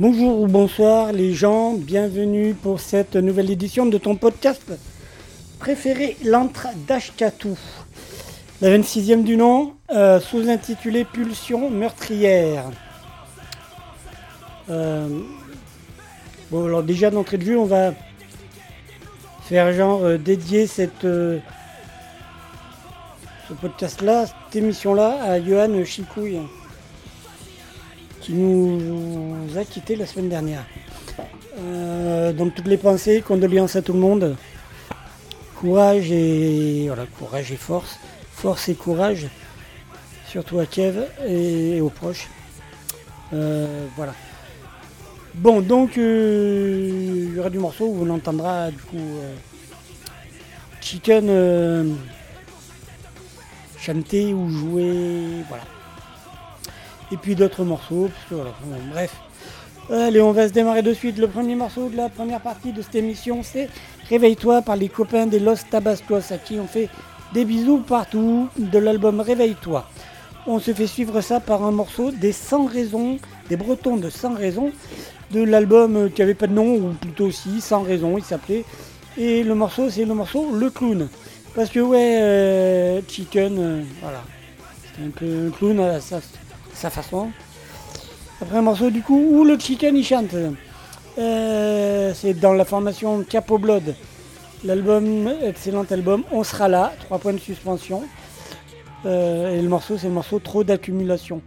Bonjour ou bonsoir les gens, bienvenue pour cette nouvelle édition de ton podcast préféré, l'antre d'Ashkatou. La 26e du nom, euh, sous-intitulé Pulsion meurtrière. Euh, bon alors déjà d'entrée de vue on va faire genre euh, dédier cette euh, ce podcast là, cette émission là à Johan Chicouille qui nous a quitté la semaine dernière. Euh, donc toutes les pensées, condoléances à tout le monde. Courage et voilà, courage et force. Force et courage, surtout à Kiev et aux proches. Voilà. Bon, donc euh, il y aura du morceau où on entendra du coup euh, Chicken euh, chanter ou jouer, voilà. Et puis d'autres morceaux, parce que voilà, bon, bref. Allez, on va se démarrer de suite. Le premier morceau de la première partie de cette émission, c'est Réveille-toi par les copains des Los Tabascos, à qui on fait des bisous partout de l'album Réveille-toi. On se fait suivre ça par un morceau des 100 raisons, des Bretons de 100 raisons, de l'album euh, qui avait pas de nom, ou plutôt aussi 100 raisons, il s'appelait. Et le morceau, c'est le morceau Le Clown. Parce que ouais, euh, Chicken, euh, voilà, c'est un peu un clown à sa, façon. Après un morceau du coup où le Chicken il chante. C'est dans la formation Capo Blood. L'album, excellent album, On sera là, trois points de suspension. Et le morceau, c'est le morceau Trop d'accumulation.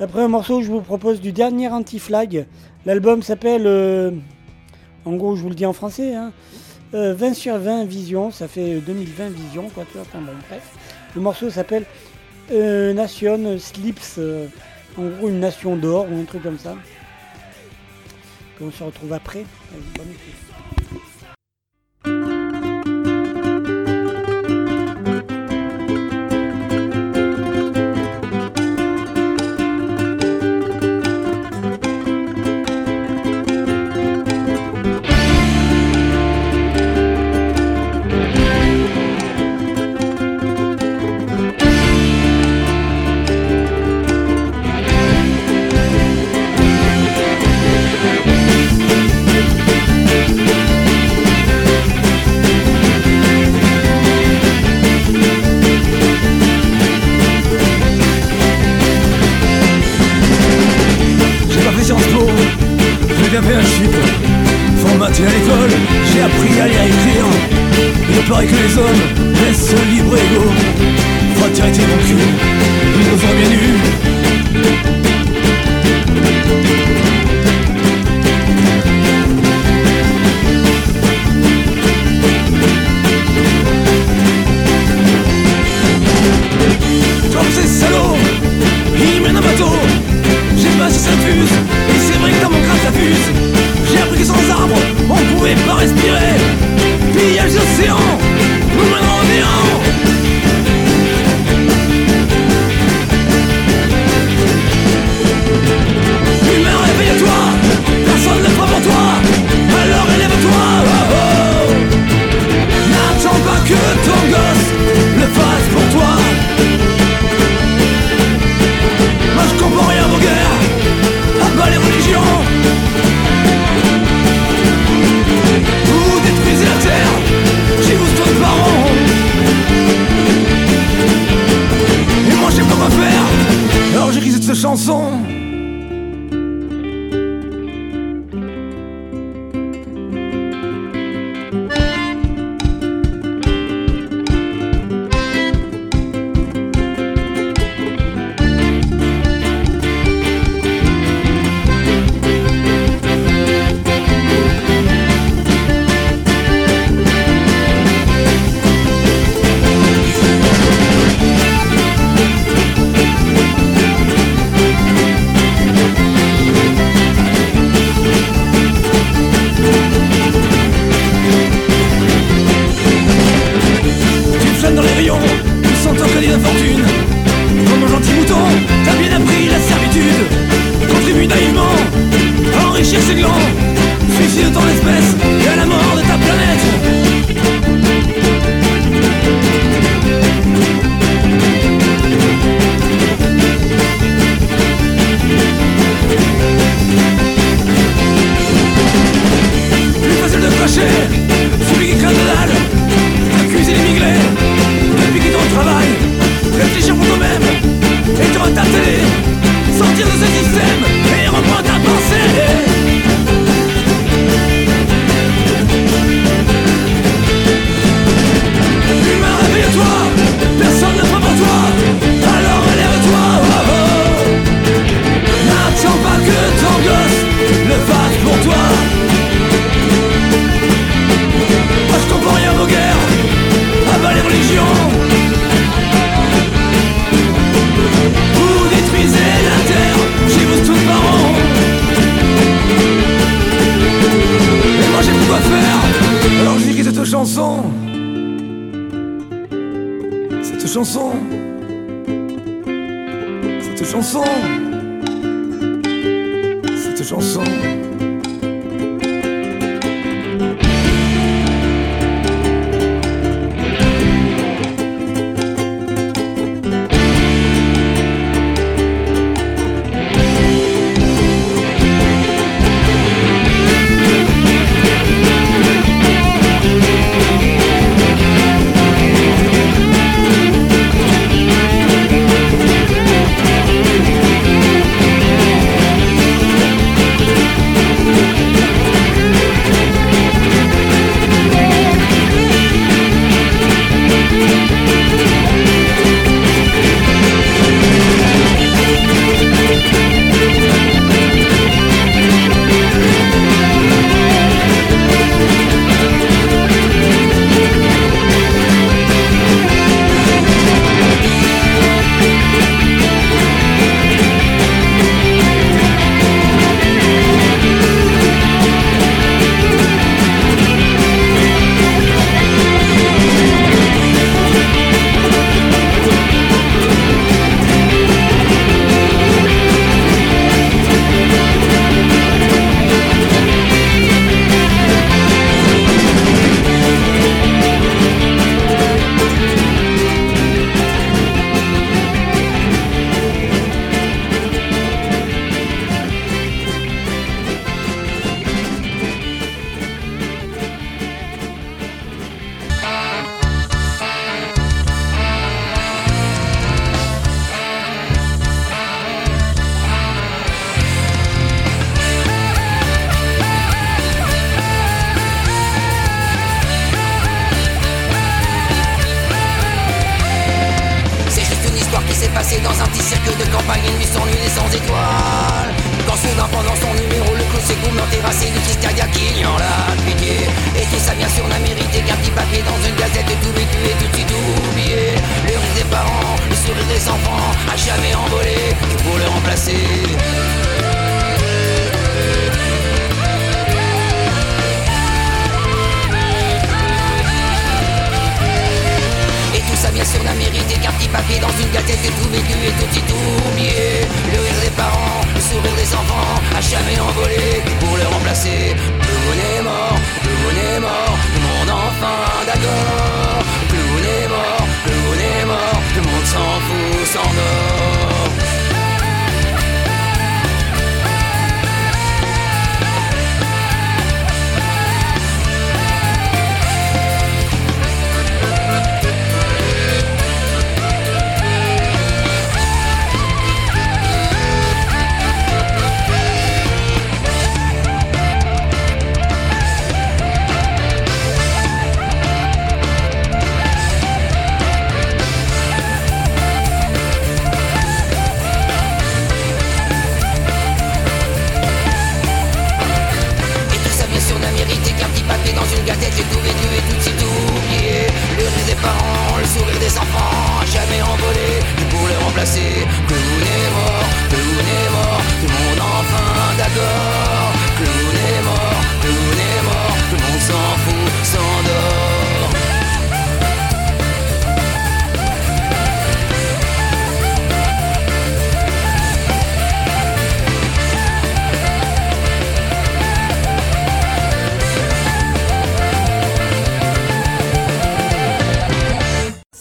Après un morceau, je vous propose du dernier Anti-Flag. L'album s'appelle, euh, en gros, je vous le dis en français, hein, euh, 20 sur 20 Vision. Ça fait 2020 Vision, quoi, tu. Enfin bon, bref. Le morceau s'appelle euh, Nation Slips. euh, en gros, une nation d'or ou un truc comme ça. Puis on se retrouve après. Bonne fait un chip. Formaté à l'école, j'ai appris à lire et écrire. Il paraît que les hommes laissent libre et égaux. Fraternité mon cul, ils nous ont bien eu.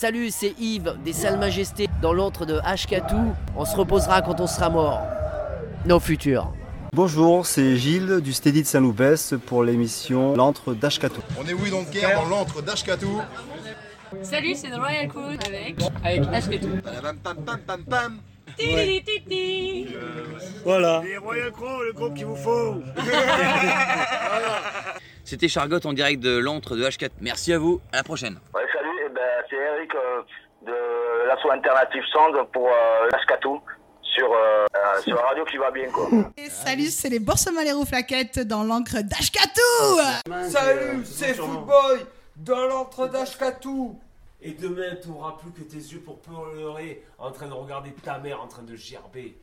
Salut, c'est Yves des Salles Majestés dans l'antre de Ashkatou. On se reposera quand on sera mort. Nos futurs. Bonjour, c'est Gilles du Steady de Saint-Loupès pour l'émission L'antre d'Ashkatou. On est oui donc guerre dans l'antre d'Ashkatou. Salut, c'est The Royal Crew avec avec Ashkatou. Pam pam pam pam pam. Titi, titi. Voilà. Les Royal Crow, le groupe qu'il vous faut C'était Chargotte en direct de l'antre de H4. Merci à vous, à la prochaine. Ouais, salut, eh ben, c'est Eric euh, de l'asso alternative Sound pour euh, Ashkatou sur, euh, euh, sur la radio qui va bien quoi. Et salut, c'est les Boursemaleros Flaquettes dans l'encre d'Ashkatou Salut, c'est Footboy dans l'antre d'Ashkatou Et demain, tu n'auras plus que tes yeux pour pleurer en train de regarder ta mère en train de gerber.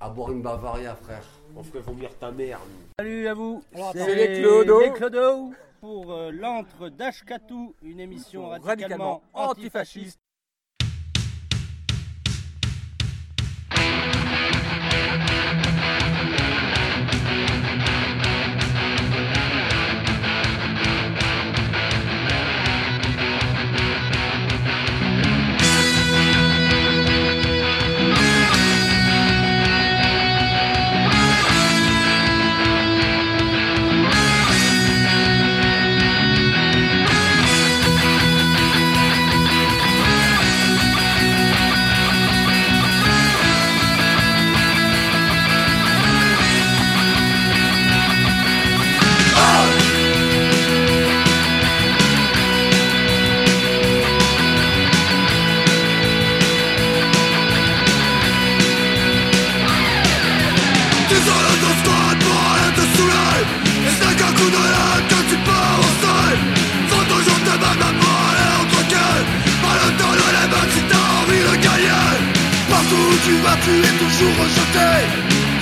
À boire une Bavaria, frère. On ferait vomir ta mère. nous. Salut à vous, C'est les Clodo. les Clodo pour euh, l'antre d'Ashkatou, une émission radicalement, Radicalement antifasciste.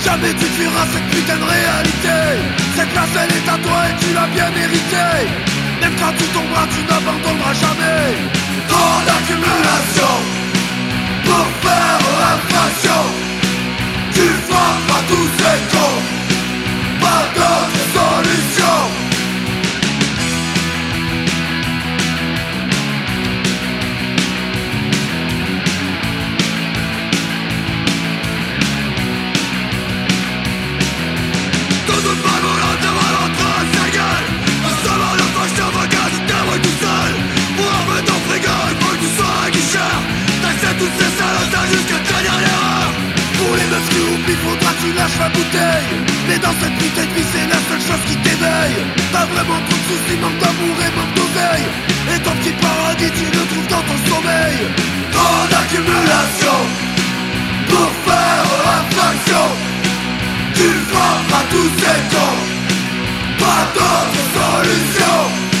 Jamais tu fuiras cette putain de réalité. Cette place elle est à toi et tu l'as bien méritée. Même quand tu tomberas tu n'abandonneras jamais. Trop d'accumulation Pour faire infraction tu frapperas tous ces oublient, faudra tu lâches la bouteille. Mais dans cette putain de vie, c'est la seule chose qui t'éveille. T'as vraiment trop de soucis, manque d'amour et manque d'oseille. Et ton petit paradis, tu le trouves dans ton sommeil. Trop d'accumulation Pour faire infraction Tu frapperas tous ces cons Pas d'autre solution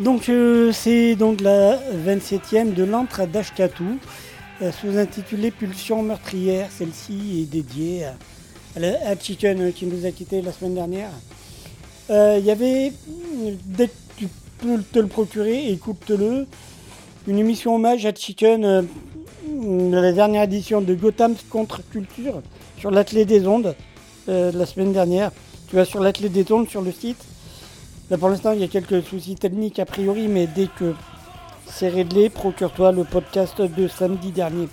Donc euh, c'est donc la 27e de l'antre d'Ashkatou, euh, sous-intitulée Pulsion meurtrière. Celle-ci est dédiée à, Chicken euh, qui nous a quittés la semaine dernière. Euh, Il y avait, dès que tu peux te le procurer, écoute-le, une émission hommage à Chicken de la dernière édition de Gotham contre Culture sur l'atelier des ondes la semaine dernière. Tu vas sur l'atelier des ondes sur le site. Là pour l'instant il y a quelques soucis techniques a priori, mais dès que c'est réglé, procure-toi le podcast de samedi dernier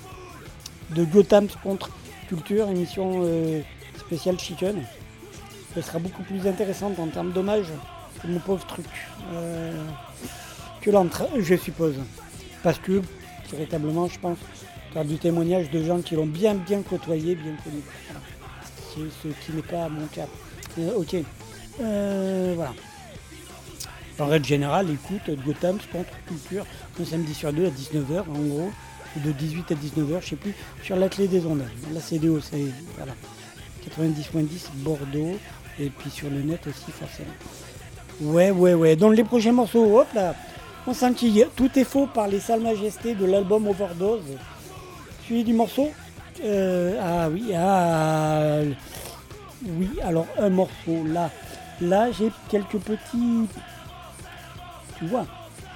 de Gotham contre Culture, émission euh, spéciale Chicken. Ce sera beaucoup plus intéressante en termes d'hommage que mon pauvre truc. euh, que l'entre, je suppose. Parce que, véritablement, je pense, faire du témoignage de gens qui l'ont bien bien côtoyé, bien connu. Ce qui n'est pas mon cas. Euh, ok. Voilà. En règle générale, écoute Gotham contre Culture, un samedi sur deux à 19h en gros, de 18 à 19h, je sais plus, sur la clé des ondes. La CDO, c'est voilà. 90.10 Bordeaux, et puis sur le net aussi forcément. Ouais, ouais, ouais. Donc les prochains morceaux, hop là, on s'enquille. Tout est faux par les sales majestés de l'album Overdose. Suivi du morceau. euh, ah oui, ah. Oui, alors un morceau là. Là, j'ai quelques petits. Tu vois,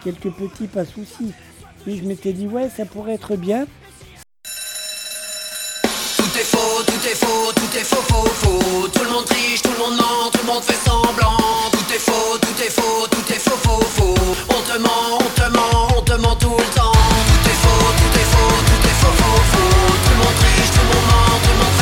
quelques petits pas soucis. Mais je m'étais dit, ouais, ça pourrait être bien. Tout est faux, tout est faux, tout est faux, faux, faux. Tout le monde triche, tout le monde ment, tout le monde fait semblant. Tout est faux, tout est faux, tout est faux, faux, faux. On te ment, on te ment, on te ment tout le temps. Tout est faux, tout est faux, tout est faux, faux, faux. Tout le monde triche, tout le monde ment, tout le monde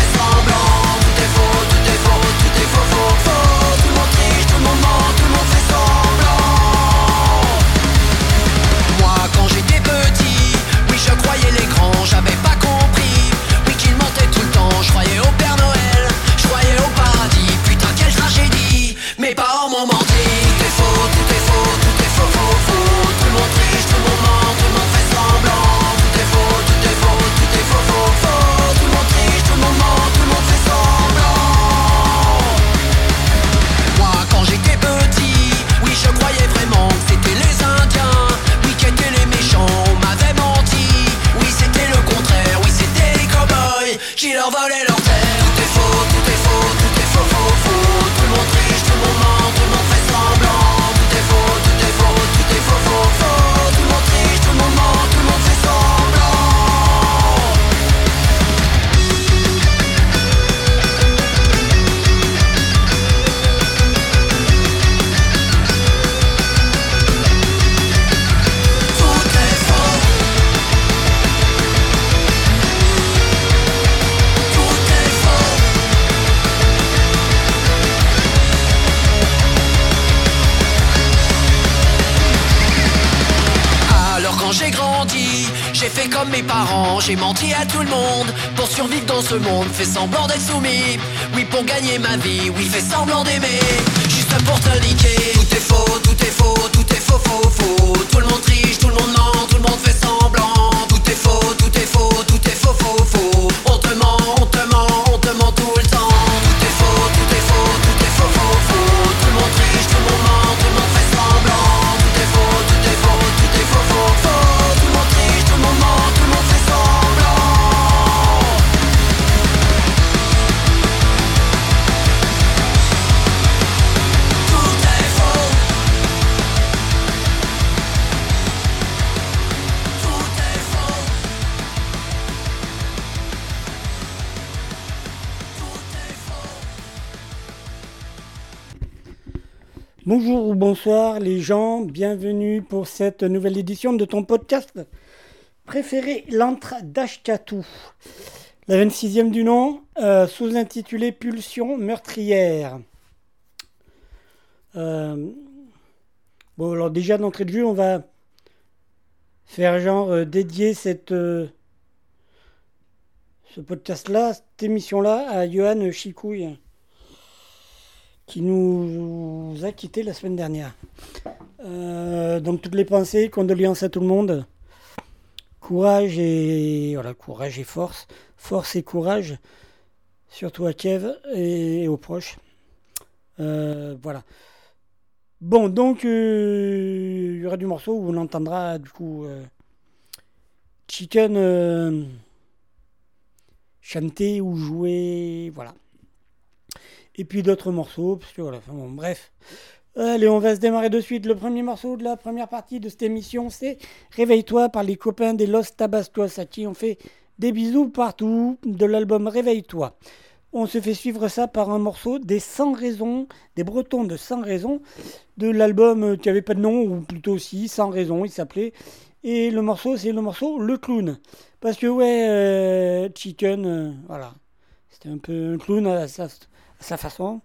j'ai menti à tout le monde pour survivre dans ce monde, fait semblant d'être soumis. Oui pour gagner ma vie, oui fait semblant d'aimer, juste pour te. Tout est faux, tout est faux, tout est faux, faux, faux. Tout le monde triche, tout le monde ment, tout le monde fait semblant. Tout est faux, tout est faux, bonsoir les gens, bienvenue pour cette nouvelle édition de ton podcast préféré, l'antre d'Ashkatou. La 26e du nom, euh, sous-intitulé Pulsion meurtrière. Euh, bon alors déjà d'entrée de jeu, on va faire genre euh, dédier cette, ce podcast-là, cette émission-là à Johan Chicouille qui nous a quittés la semaine dernière. Euh, donc toutes les pensées, condoléances à tout le monde. Courage et voilà, courage et force, force et courage, surtout à Kiev et, aux proches. Euh, voilà. Bon, donc, euh, il y aura du morceau où on entendra, du coup, Chicken chanter ou jouer, voilà. Et puis d'autres morceaux, parce que voilà, enfin bon, bref. Allez, on va se démarrer de suite. Le premier morceau de la première partie de cette émission, c'est Réveille-toi par les copains des Los Tabascos, à qui on fait des bisous partout de l'album Réveille-toi. On se fait suivre ça par un morceau des 100 raisons, des Bretons de 100 raisons, de l'album euh, qui avait pas de nom, ou plutôt si, 100 raisons, il s'appelait. Et le morceau, c'est le morceau Le Clown. Parce que, ouais, euh, Chicken, euh, voilà. C'était un peu un clown à sa, sa façon.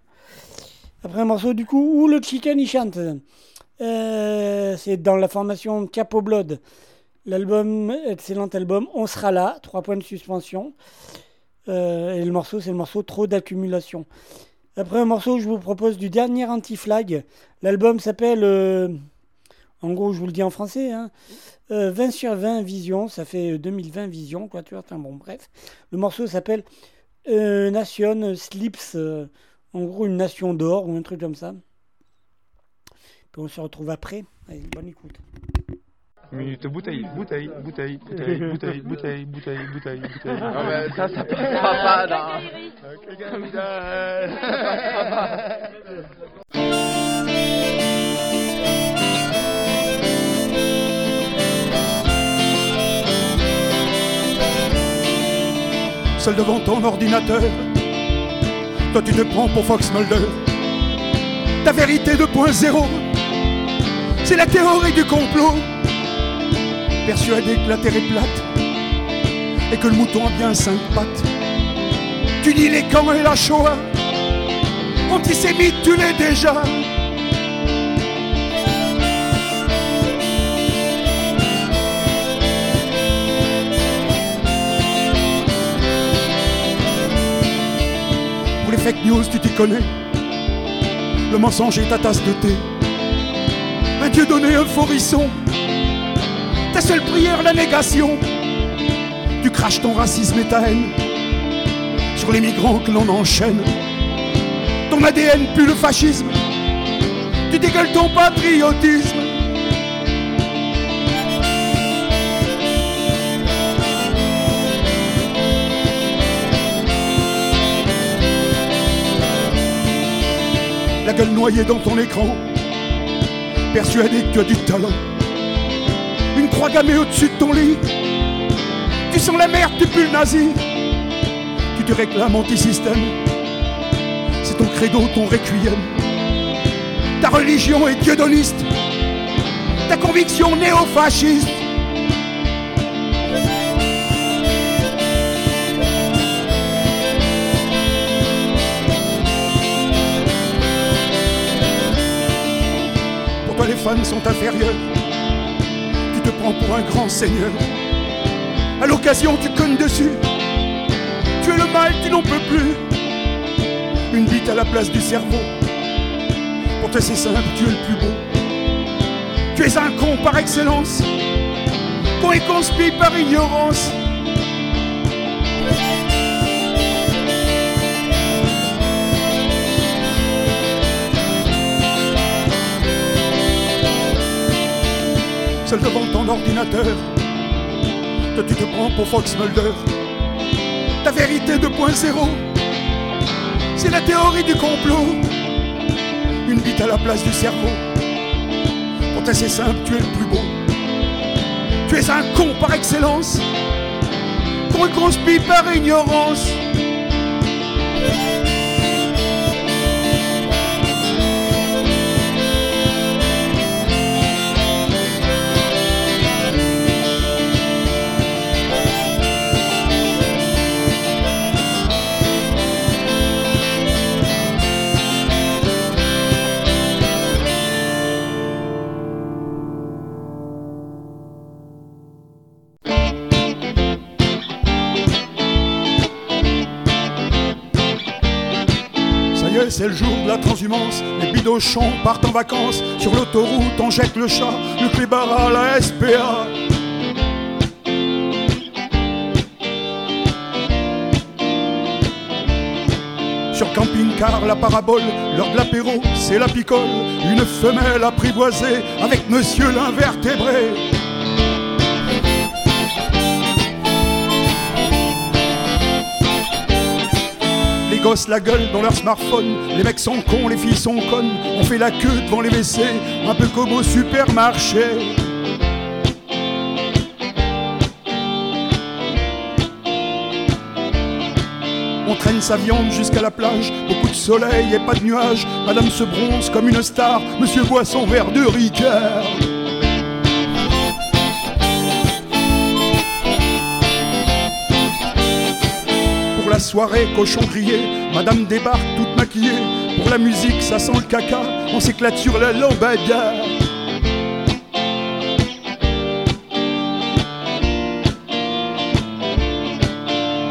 Après un morceau, du coup, où le Chicken il chante. Euh, c'est dans la formation Capo Blood. L'album, excellent album, On sera là, trois points de suspension. Euh, et le morceau, c'est le morceau Trop d'accumulation. Après un morceau, je vous propose du dernier Anti-Flag. L'album s'appelle, euh, en gros, je vous le dis en français, hein, euh, 20 sur 20 Vision. Ça fait 2020 Vision, quoi, tu vois. Bon, bref. Le morceau s'appelle euh, Nation Slips. euh, en gros, une nation d'or ou un truc comme ça. Puis on se retrouve après. Allez, bonne écoute. Minute bouteille, bouteille, bouteille, bouteille, bouteille, bouteille, bouteille, bouteille, bouteille. Non, mais ça, ça passera pas dans. Devant ton ordinateur, toi tu te prends pour Fox Mulder. Ta vérité 2.0, c'est la théorie du complot. Persuadé que la terre est plate et que le mouton a bien cinq pattes. Tu dis les camps et la Shoah, antisémite tu l'es déjà. Fake news, tu t'y connais. Le mensonge est ta tasse de thé. Un Dieu donné, un forisson. Ta seule prière, la négation. Tu craches ton racisme et ta haine sur les migrants que l'on enchaîne. Ton ADN pue le fascisme. Tu dégueules ton patriotisme. La gueule noyée dans ton écran, persuadé que tu as du talent. Une croix gammée au-dessus de ton lit, tu sens la merde, tu pues le nazi. Tu te réclames anti-système, c'est ton credo, ton requiem. Ta religion est dieudomiste, ta conviction néo-fasciste. Toi, les femmes sont inférieures. Tu te prends pour un grand seigneur. À l'occasion, tu cognes dessus. Tu es le mal, tu n'en peux plus. Une bite à la place du cerveau. Pour toi, c'est simple, tu es le plus beau. Tu es un con par excellence. Con et conspi par ignorance. Seul devant ton ordinateur, toi tu te prends pour Fox Mulder. Ta vérité 2.0, c'est la théorie du complot. Une bite à la place du cerveau. Pour c'est simple, tu es le plus beau. Tu es un con par excellence. Con et conspi par ignorance. Transhumance. Les bidochons partent en vacances. Sur l'autoroute, on jette le chat, le clébard à la SPA. Sur camping-car, la parabole, l'heure de l'apéro, c'est la picole, une femelle apprivoisée avec monsieur l'invertébré. Gosses la gueule dans leur smartphone, les mecs sont cons, les filles sont connes, on fait la queue devant les WC, un peu comme au supermarché. On traîne sa viande jusqu'à la plage, beaucoup de soleil et pas de nuages. Madame se bronze comme une star, monsieur boit son verre de Ricard. Soirée, cochon grillé, madame débarque toute maquillée. Pour la musique, ça sent le caca, on s'éclate sur la lambada.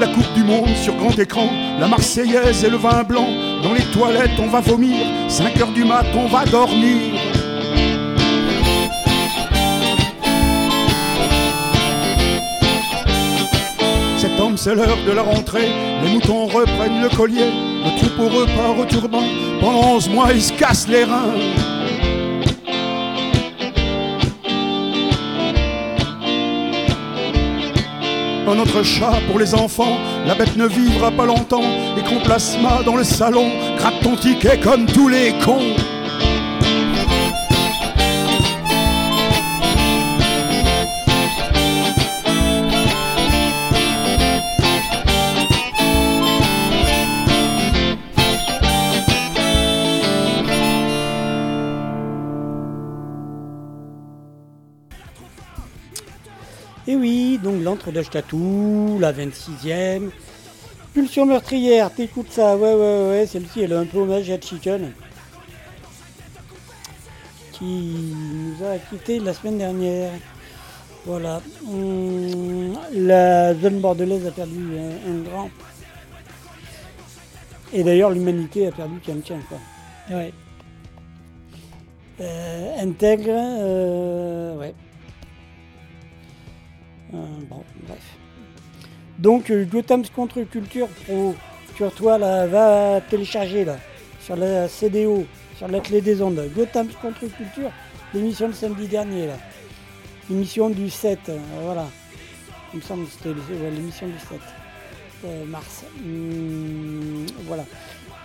La Coupe du Monde sur grand écran, la Marseillaise et le vin blanc. Dans les toilettes, on va vomir. 5 heures du mat, on va dormir. Septembre, c'est l'heure de la rentrée. Les moutons reprennent le collier. Le troupeau repart au turban. Pendant 11 mois, ils se cassent les reins. Un autre chat pour les enfants, la bête ne vivra pas longtemps. Écran plasma dans le salon, gratte ton ticket comme tous les cons. L'antre d'Ashkatou, la 26e. Pulsion meurtrière, t'écoutes ça, ouais, ouais, ouais, celle-ci, elle est un peu hommage à Chicken. Qui nous a quitté la semaine dernière. Voilà. Hum, la zone bordelaise a perdu un, un grand. Et d'ailleurs, l'humanité a perdu quelqu'un, quoi. Ouais. Euh, intègre, euh, ouais. Euh, bon, bref. Donc, euh, Gotham's contre-culture pro, sur toi, là, va télécharger, là, sur la CDO, sur la clé des ondes. Gotham's contre-culture, l'émission de samedi dernier, là. L'émission du 7, euh, voilà. Il me semble que c'était l'émission du 7 euh, mars. Hum, voilà.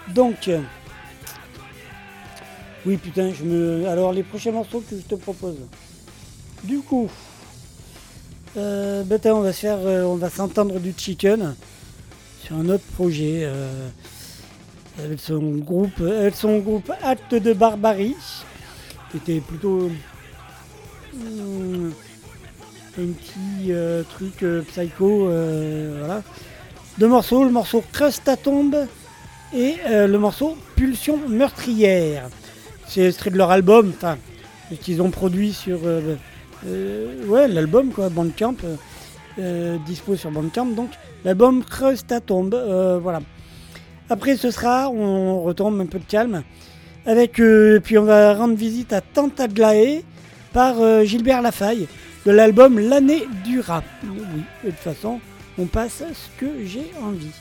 Donc, euh, oui, putain, je me. Alors, les prochains morceaux que je te propose. Du coup, euh, ben, on va se faire, euh, on va s'entendre du chicken sur un autre projet. euh, avec son groupe, avec groupe Acte de Barbarie, qui était plutôt un petit truc psycho, voilà. Deux morceaux, le morceau Crust à tombe et le morceau Pulsion meurtrière. C'est extrait de leur album, qu'ils ont produit sur ouais, l'album quoi, Bandcamp, euh, euh, dispo sur Bandcamp, donc l'album Crust à tombe, euh, voilà. Après ce sera, on retombe un peu de calme, avec, euh, puis on va rendre visite à Tantaglaé par euh, Gilbert Lafaille, de l'album L'année du rap. Oui, de toute façon, on passe ce que j'ai envie.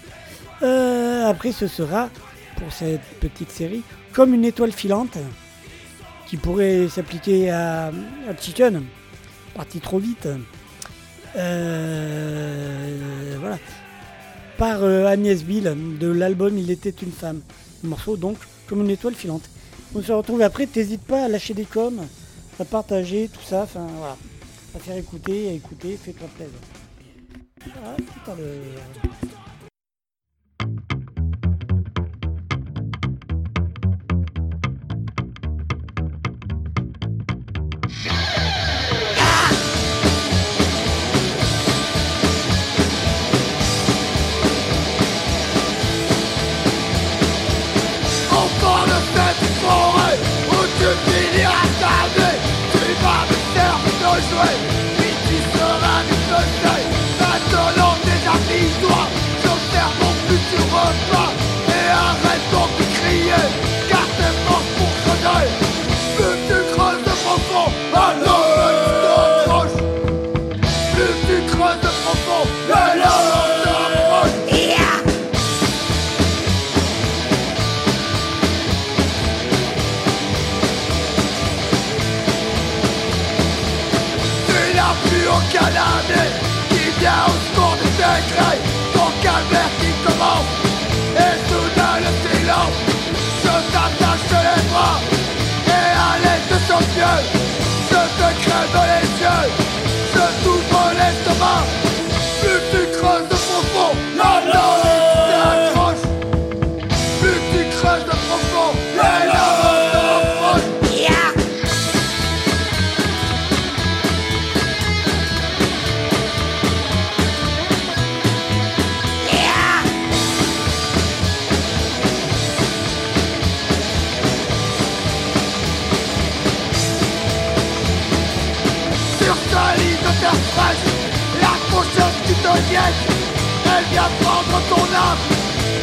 Euh, après ce sera, pour cette petite série, comme une étoile filante, qui pourrait s'appliquer à Chicken, parti trop vite. Euh, voilà. Par euh, Agnès Bill de l'album Il était une femme. Morceau donc comme une étoile filante. On se retrouve après, t'hésites pas à lâcher des coms, à partager, tout ça, enfin voilà. À faire écouter, à écouter, fais-toi plaisir. Ah, forêt où tu finiras ta vie. Tu vas me faire te jouer elle vient prendre ton âme,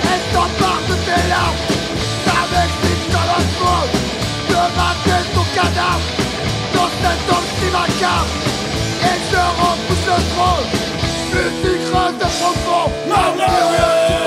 elle s'empare de tes larmes, t'investit dans la foule, de mater ton cadavre, dans cet homme si macabre, et je repousse le trône, musique reste profond, Marguerite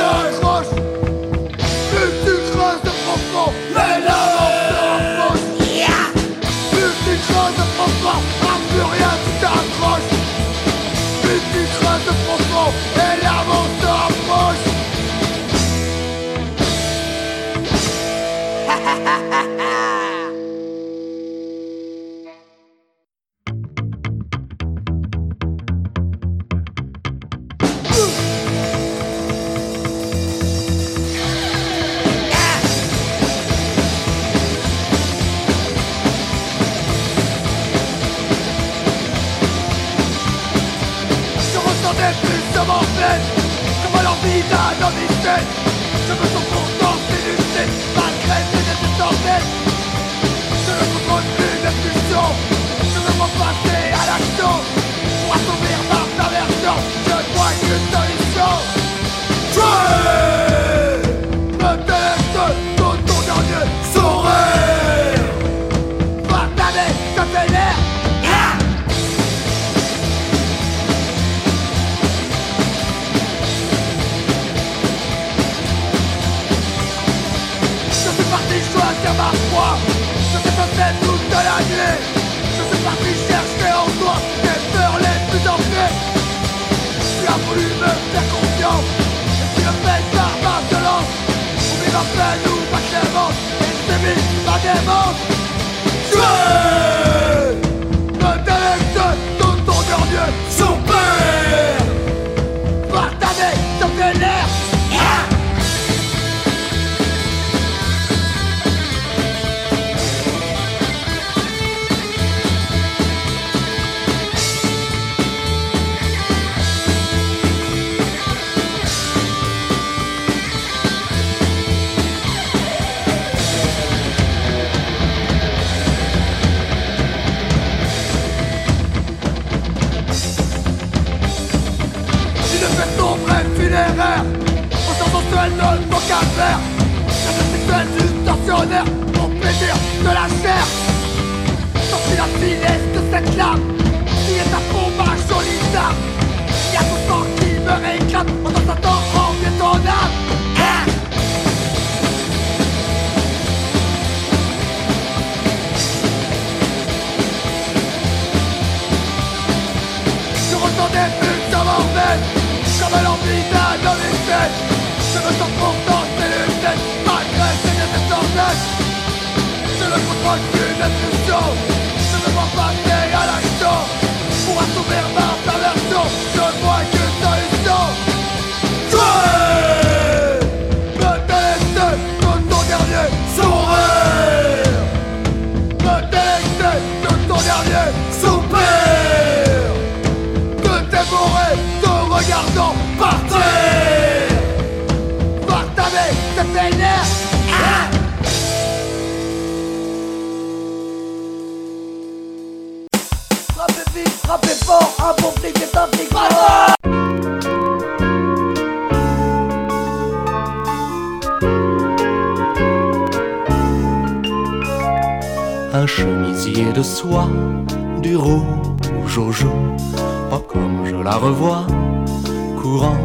courant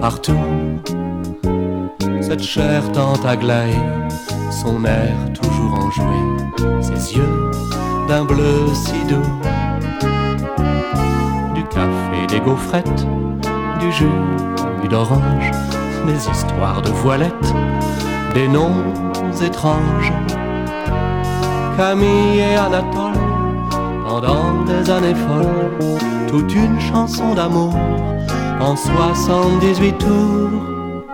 partout. Cette chair tant aglaée, son air toujours enjoué, ses yeux d'un bleu si doux. Du café, des gaufrettes, du jus, du d'orange, des histoires de voilettes, des noms étranges. Camille et Anatole, pendant des années folles, toute une chanson d'amour en 78 tours.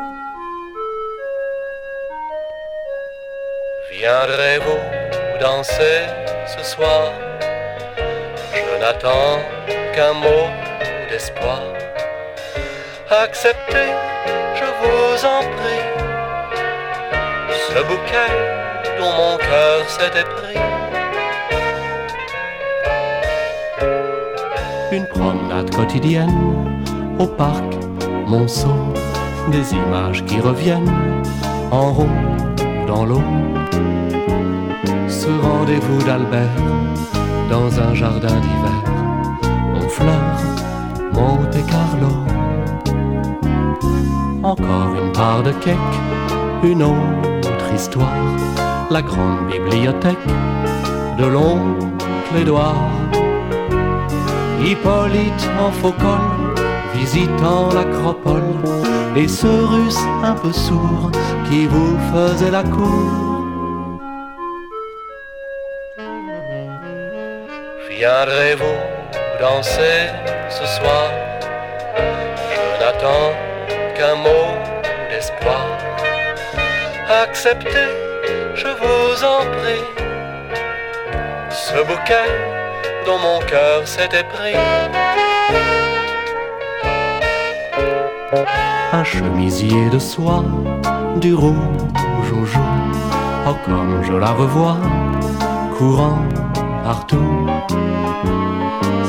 Viendrez-vous danser ce soir? Je n'attends qu'un mot d'espoir. Acceptez, je vous en prie, ce bouquet dont mon cœur s'était pris. Une promenade quotidienne au parc Monceau, des images qui reviennent en rond dans l'eau. Ce rendez-vous d'Albert dans un jardin d'hiver, Honfleur, Monte Carlo. Encore une part de cake, une autre histoire, la grande bibliothèque de l'oncle Édouard. Hippolyte en faux col, visitant l'acropole, et ce russe un peu sourd qui vous faisait la cour. Viendrez-vous danser ce soir? Je n'attends qu'un mot d'espoir. Acceptez, je vous en prie, ce bouquet dont mon cœur s'était pris. Un chemisier de soie, du rouge au jaune, oh comme je la revois, courant partout.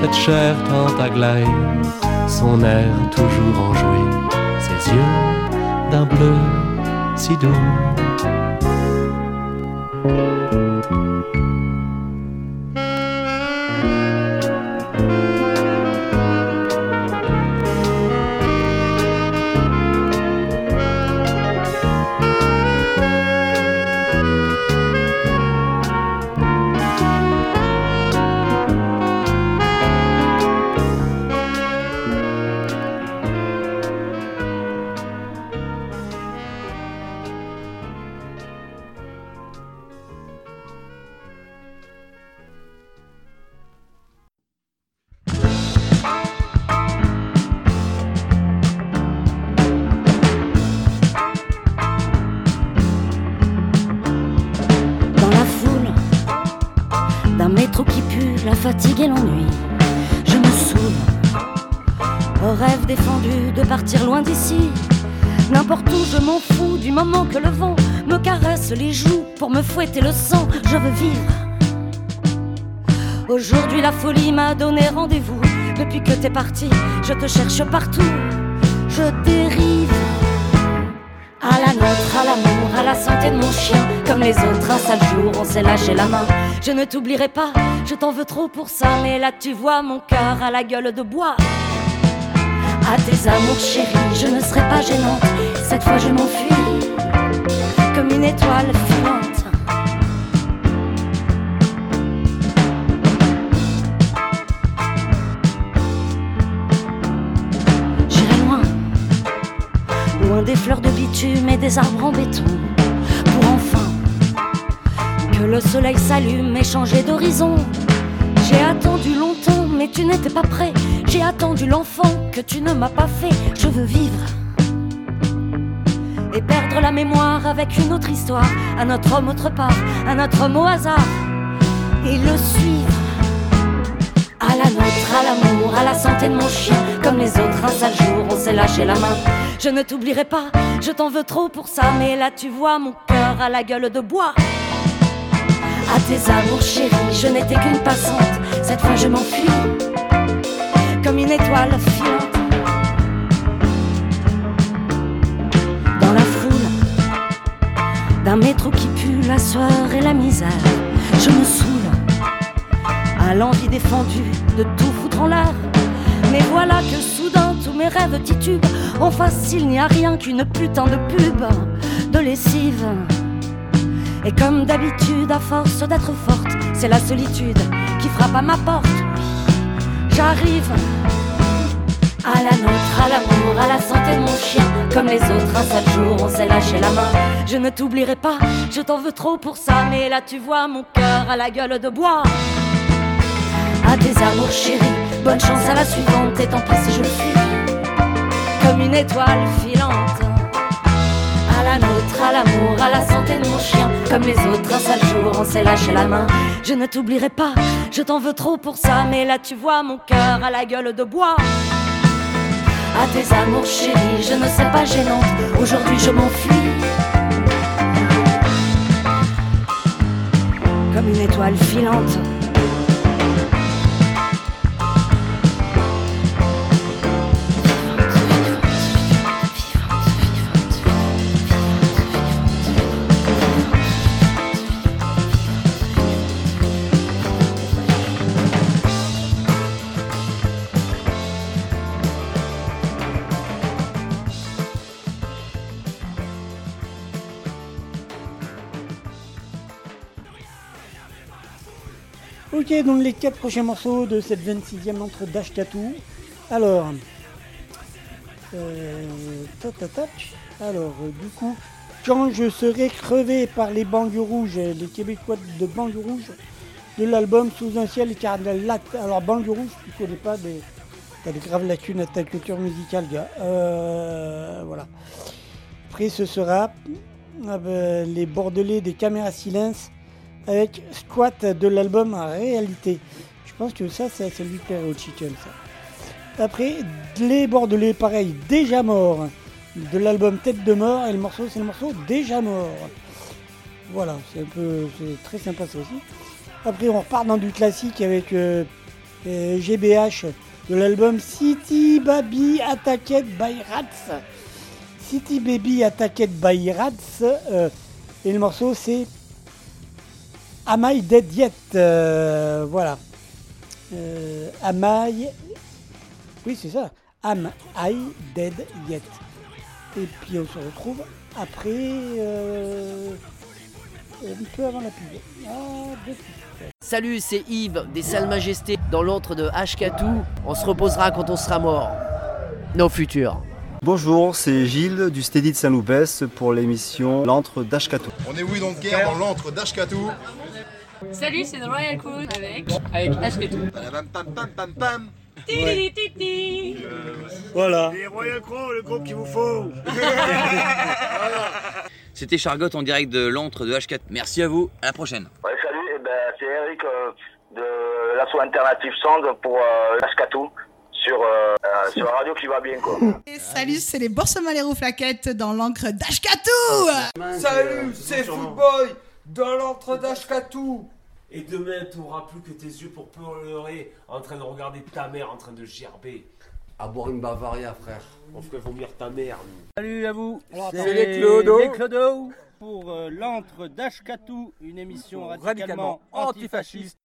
Cette chère tante Aglaé, son air toujours enjoué, ses yeux d'un bleu si doux. Pour me fouetter le sang. Je veux vivre. Aujourd'hui, la folie m'a donné rendez-vous. Depuis que t'es parti, je te cherche partout. Je dérive à la nôtre, à l'amour, à la santé de mon chien. Comme les autres, un sale jour, on s'est lâché la main. Je ne t'oublierai pas, je t'en veux trop pour ça. Mais là, tu vois mon cœur à la gueule de bois. À tes amours chéris, je ne serai pas gênante. Cette fois, je m'enfuis une étoile filante. J'irai loin, loin des fleurs de bitume et des arbres en béton, pour enfin que le soleil s'allume et changer d'horizon. J'ai attendu longtemps, mais tu n'étais pas prêt. J'ai attendu l'enfant que tu ne m'as pas fait. Je veux vivre et perdre la mémoire avec une autre histoire. Un autre homme autre part, un autre homme au hasard et le suivre. À la nôtre, à l'amour, à la santé de mon chien. Comme les autres, un sale jour, on s'est lâché la main. Je ne t'oublierai pas, je t'en veux trop pour ça. Mais là, tu vois mon cœur à la gueule de bois. À tes amours chéris, je n'étais qu'une passante. Cette fois, je m'enfuis comme une étoile filante. D'un métro qui pue la sueur et la misère, je me saoule à l'envie défendue de tout foutre en l'air. Mais voilà que soudain tous mes rêves titubent. En face, il n'y a rien qu'une putain de pub, de lessive. Et comme d'habitude, à force d'être forte, c'est la solitude qui frappe à ma porte. J'arrive À la nôtre, à l'amour, à la santé de mon chien. Comme les autres, un seul jour, on s'est lâché la main. Je ne t'oublierai pas, je t'en veux trop pour ça. Mais là, tu vois mon cœur à la gueule de bois. À tes amours chéris, bonne chance à la suivante. Et tant pis si je fuis, comme une étoile filante. À la nôtre, à l'amour, à la santé de mon chien. Comme les autres, un seul jour, on s'est lâché la main. Je ne t'oublierai pas, je t'en veux trop pour ça. Mais là, tu vois mon cœur à la gueule de bois. À tes amours chéris, je ne sais pas gênante. Aujourd'hui, je m'enfuis. Comme une étoile filante. Donc les quatre prochains morceaux de cette 26e entre Dash Tattoo. Alors, euh, alors euh, du coup, quand je serai crevé par les banlieues rouges, les Québécois de banlieue rouge, de l'album Sous un ciel écarlate. Alors banlieue rouge, tu connais pas des, t'as des graves lacunes à ta culture musicale, gars. Euh, voilà. Après, ce sera les Bordelais des caméras silence avec Squat de l'album Réalité. Je pense que ça, c'est celui de Perry Chicken, ça. Après, les Bordelais, pareil, déjà mort de l'album Tête de mort et le morceau, c'est le morceau Déjà mort. Voilà, c'est un peu, très sympa ça aussi. Après, on repart dans du classique avec euh, euh, GBH de l'album City Baby Attacked by Rats. City Baby Attacked by Rats. euh, et le morceau, c'est Am I Dead Yet Euh, Voilà. Euh, am I. Oui, c'est ça. Am I Dead Yet Et puis on se retrouve après. euh, un peu avant la pub. Ah. Salut, c'est Yves des Salles Majestés dans l'antre de Ashkatou. On se reposera quand on sera mort. Nos futurs. Bonjour, c'est Gilles du Steady de Saint-Loupès pour l'émission L'antre d'Ashkatou. On est oui donc guerre dans l'antre d'Ashkatou. Salut, c'est The Royal Crew avec. Avec Ashketou. Pam pam pam pam pam. Ti-li-li-ti-ti. Voilà. Les Royal Crow, le groupe qu'il vous faut. C'était Chargotte en direct de l'antre de H4. Merci à vous, à la prochaine. Ouais, salut, eh ben, c'est Eric euh, de l'asso alternative Sound pour euh, l'Ashkatou sur, euh, euh, sur la radio qui va bien quoi. Et salut, c'est les Boursemans les Rouflaquettes dans l'encre d'Ashkatou Salut, c'est Footboy dans l'antre d'Ashkatou. Et demain, tu n'auras plus que tes yeux pour pleurer en train de regarder ta mère en train de gerber. À boire une Bavaria, frère. On ferait vomir ta mère. nous. Salut à vous. C'est les Clodo. Les Clodo pour euh, l'antre d'Ashkatou, une émission radicalement, radicalement antifasciste.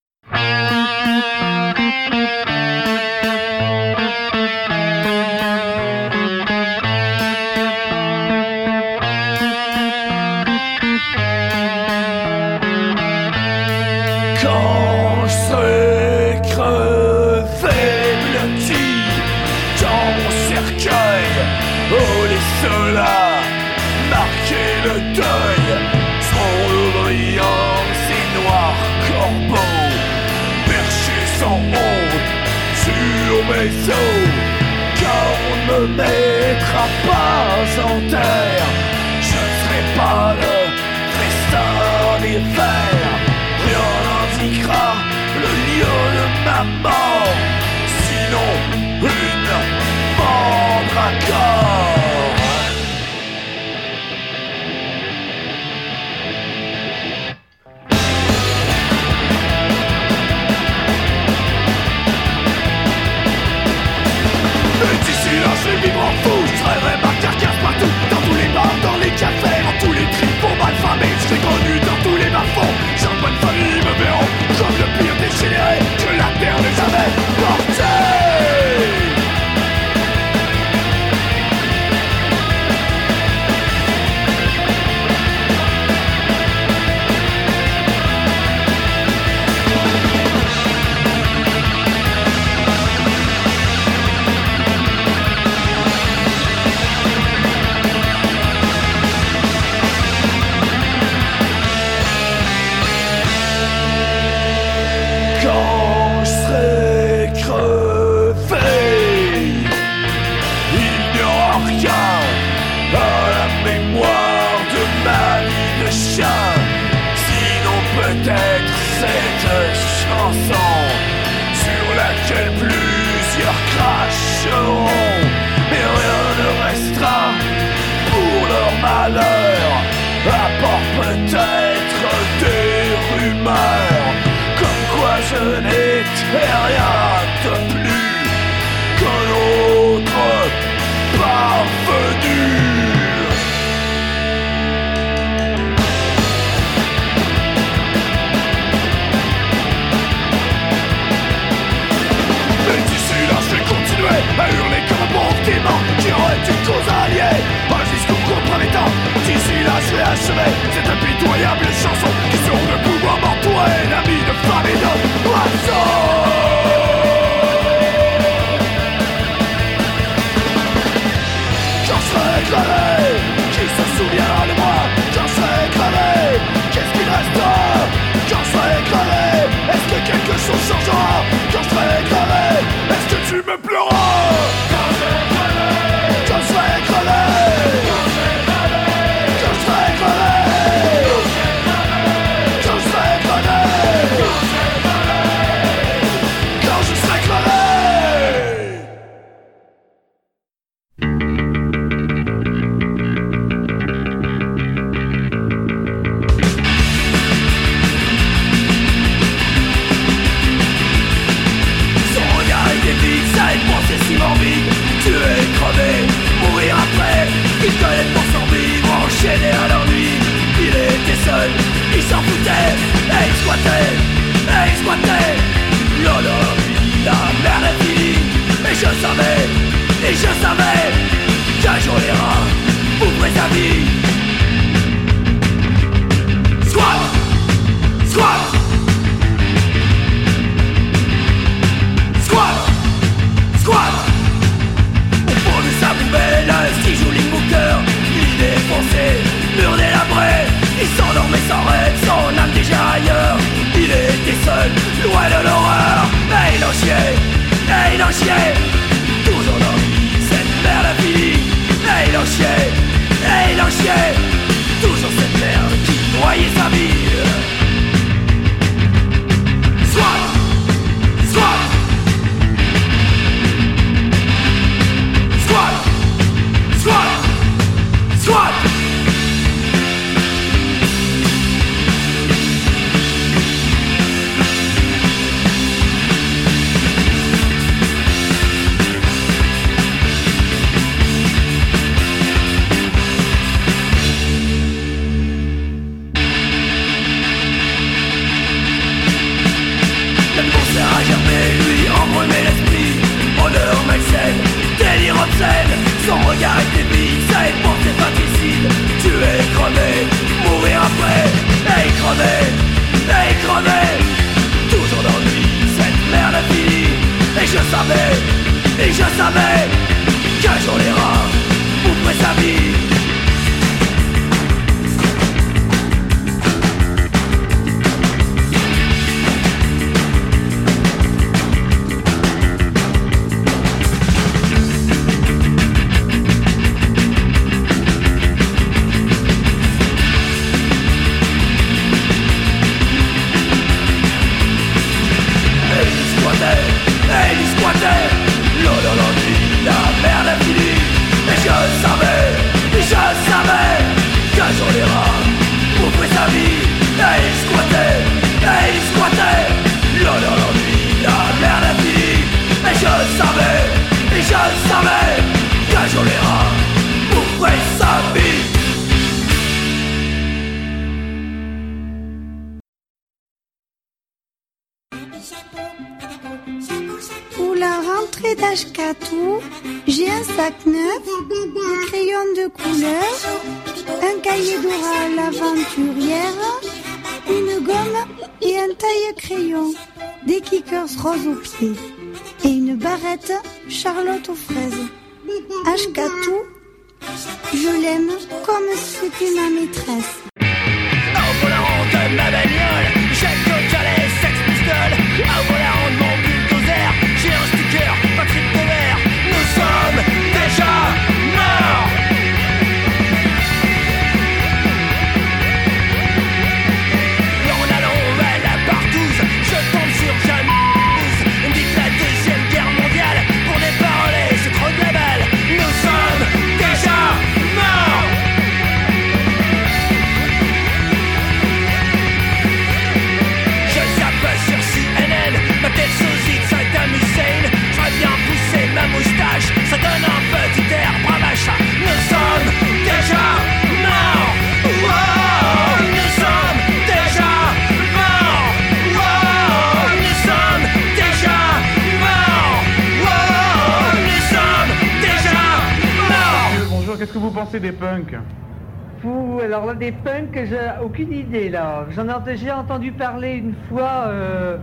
J'en ai déjà entendu parler une fois euh,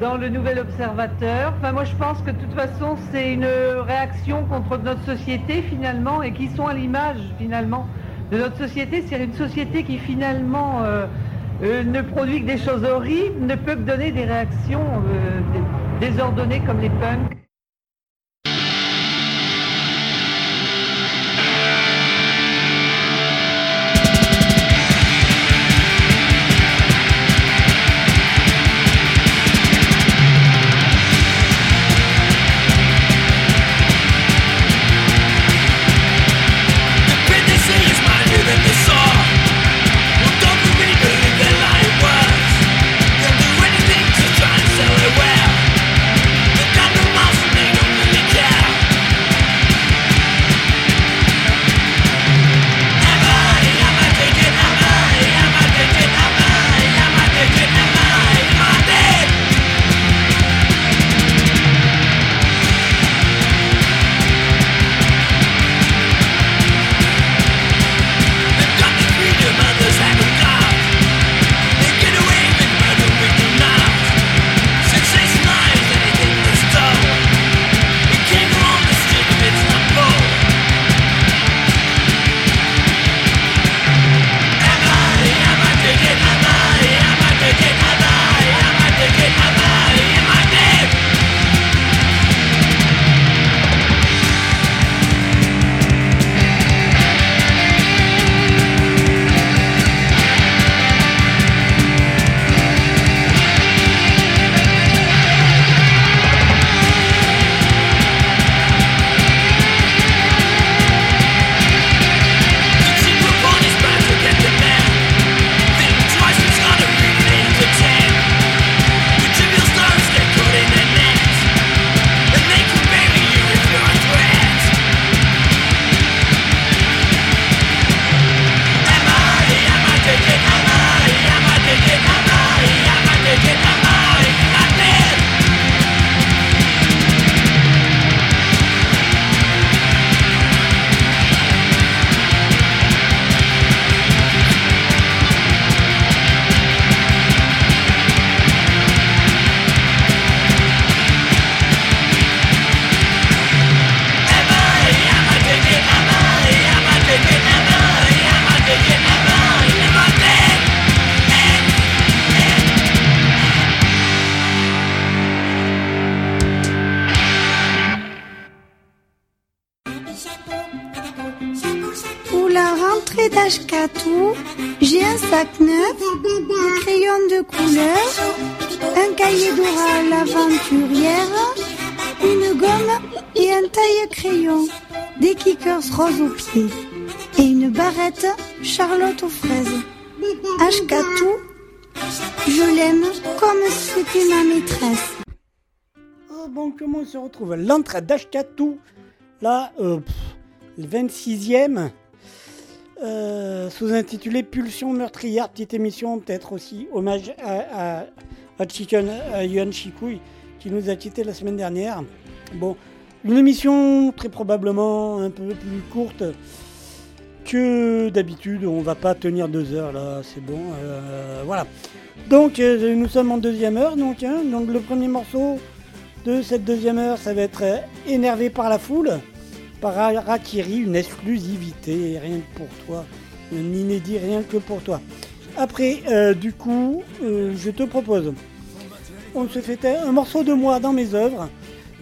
dans le Nouvel Observateur. Enfin, moi je pense que de toute façon, c'est une réaction contre notre société finalement et qui sont à l'image finalement de notre société. C'est une société qui finalement euh, euh, ne produit que des choses horribles, ne peut que donner des réactions dé- désordonnées comme les punks. Se retrouve L'entrée d'Ashkatou, là, euh, le 26e, euh, sous-intitulé Pulsion meurtrière, petite émission, peut-être aussi hommage à, Chicken, Yuan Shikui, qui nous a quitté la semaine dernière. Bon, une émission très probablement un peu plus courte que d'habitude. On va pas tenir deux heures là, c'est bon. euh, voilà. Donc euh, nous sommes en deuxième heure. Donc, hein, donc le premier morceau de cette deuxième heure, ça va être euh, Énervé par la foule par Harakiri, une exclusivité, rien que pour toi, un inédit rien que pour toi. Après, euh, du coup, euh, je te propose, on se fait un morceau de moi dans mes œuvres,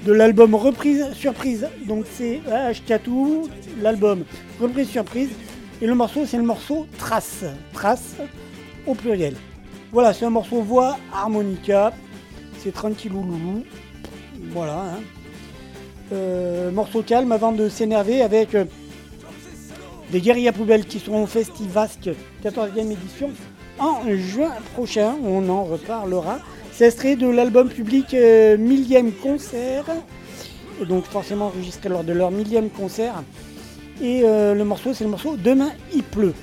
de l'album Reprise Surprise. Donc c'est H4 l'album Reprise Surprise, et le morceau c'est le morceau Trace, Trace au pluriel. Voilà, c'est un morceau voix harmonica, c'est tranquillou loulou. Voilà. hein. Euh, morceau calme avant de s'énerver avec euh, des guérillas poubelles qui seront au Festivasque 14e édition en juin prochain. On en reparlera. C'est extrait de l'album public euh, millième concert, donc forcément enregistré lors de leur millième concert. Et euh, le morceau, c'est le morceau Demain il pleut.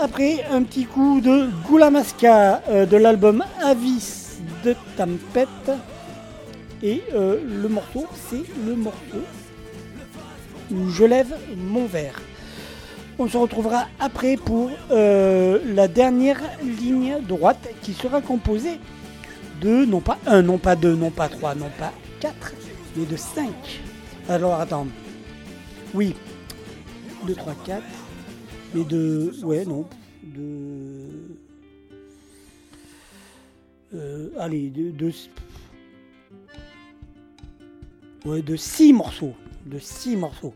Après, un petit coup de Goulamaska de l'album Avis de Tempête. Et euh, le morceau, c'est le morceau où je lève mon verre. On se retrouvera après pour euh, la dernière ligne droite qui sera composée de, non pas un, non pas deux, non pas trois, non pas quatre, mais de cinq. Alors attends. Oui. 2, 3, 4. Mais de. Ouais, non. De. Euh, allez, de, de. De 6 morceaux. De 6 morceaux.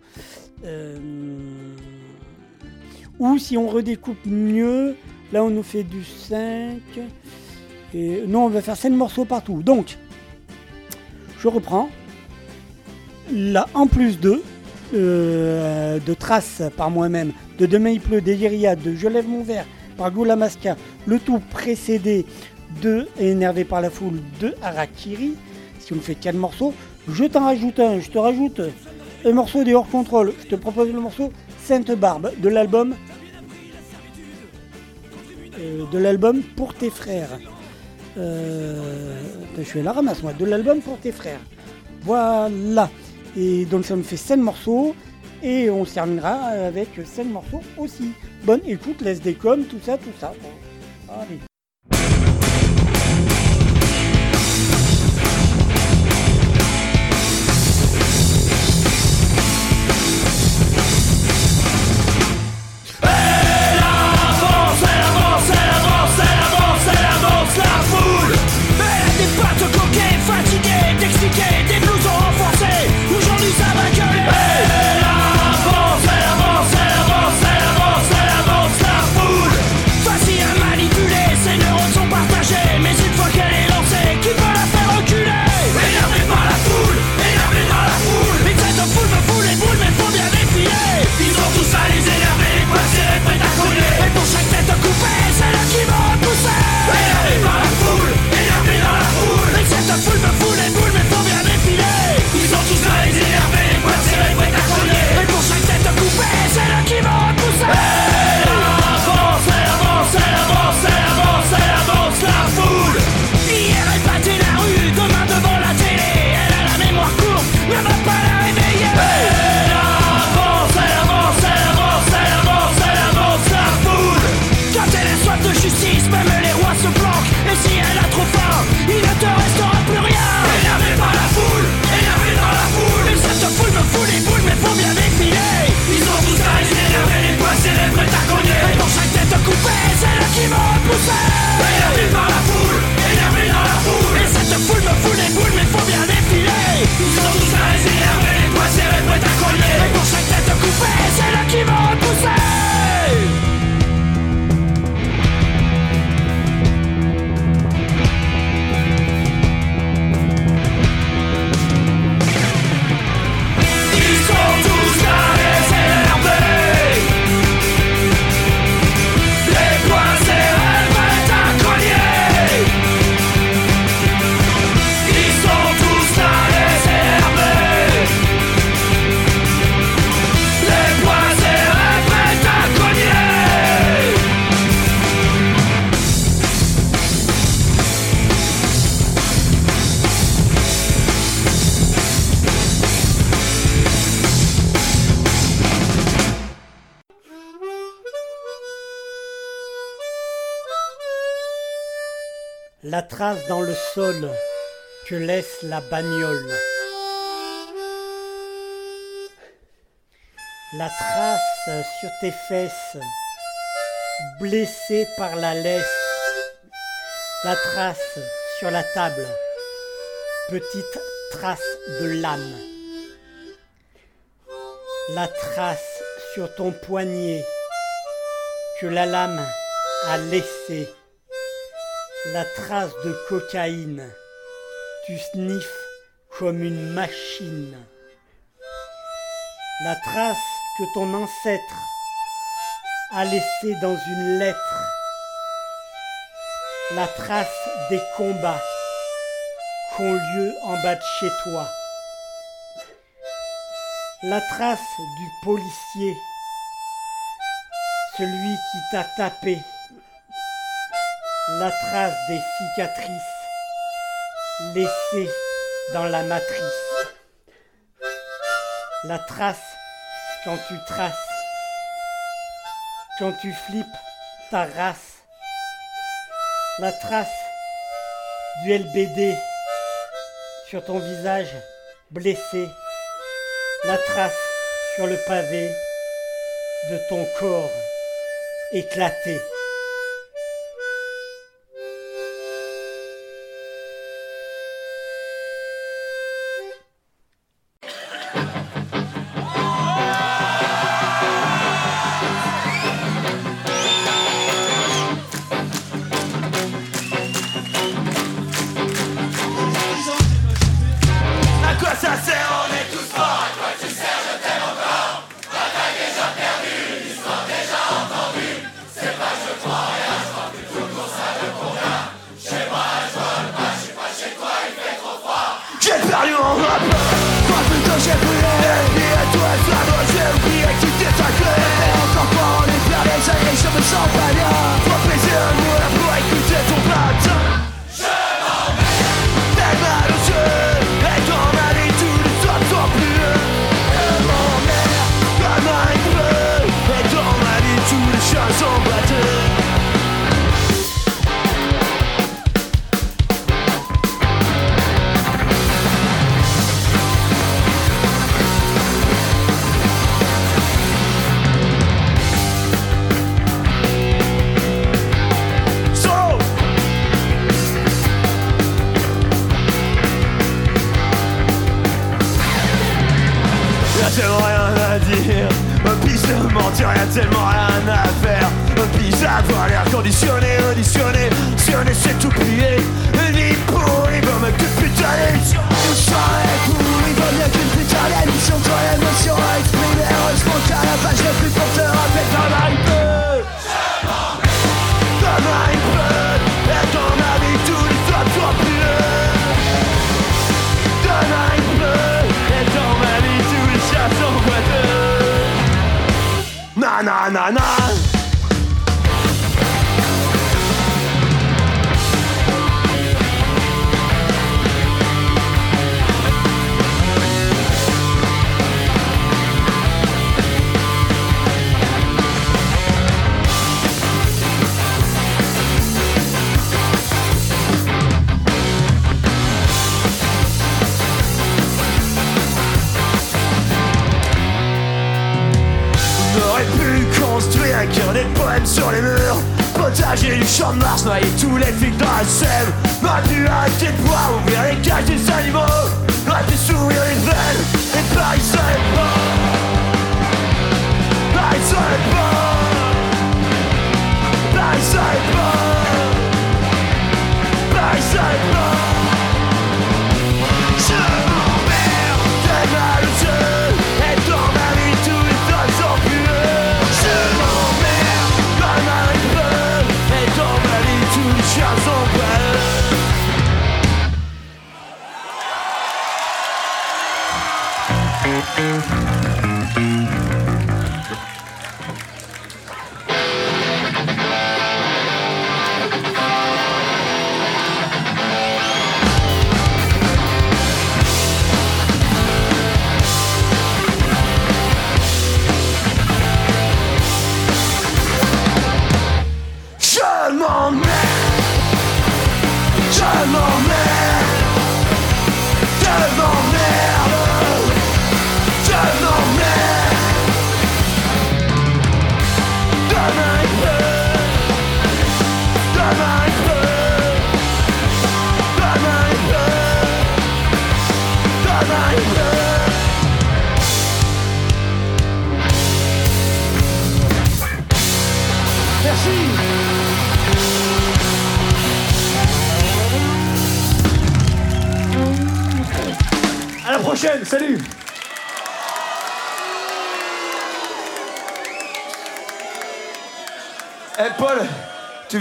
Euh, ou si on redécoupe mieux, là on nous fait du 5. Et non, on va faire 5 morceaux partout. Donc, je reprends. Là, en plus de, euh, de traces par moi-même, de Demain il pleut, d'Elyriade, de Je lève mon verre par Goulamasca, le tout précédé de Énervé par la foule de Harakiri. Si on fait 4 morceaux, je t'en rajoute un, je te rajoute un morceau des hors contrôle. Je te propose le morceau Sainte Barbe de l'album euh, de l'album Pour tes frères. Euh, je suis à la ramasse moi, de l'album Pour tes frères. Voilà. Et donc ça me fait 5 morceaux. Et on terminera avec 5 morceaux aussi. Bonne écoute, laisse des coms, tout ça, tout ça. Allez. Laisse la bagnole. La trace sur tes fesses, blessée par la laisse. La trace sur la table, petite trace de lame. La trace sur ton poignet que la lame a laissée la trace de cocaïne. Tu sniffes comme une machine. La trace que ton ancêtre a laissée dans une lettre. La trace des combats qu'ont lieu en bas de chez toi. La trace du policier, celui qui t'a tapé la trace des cicatrices laissée dans la matrice. La trace quand tu traces, quand tu flippes ta race. La trace du LBD sur ton visage blessé. La trace sur le pavé de ton corps éclaté.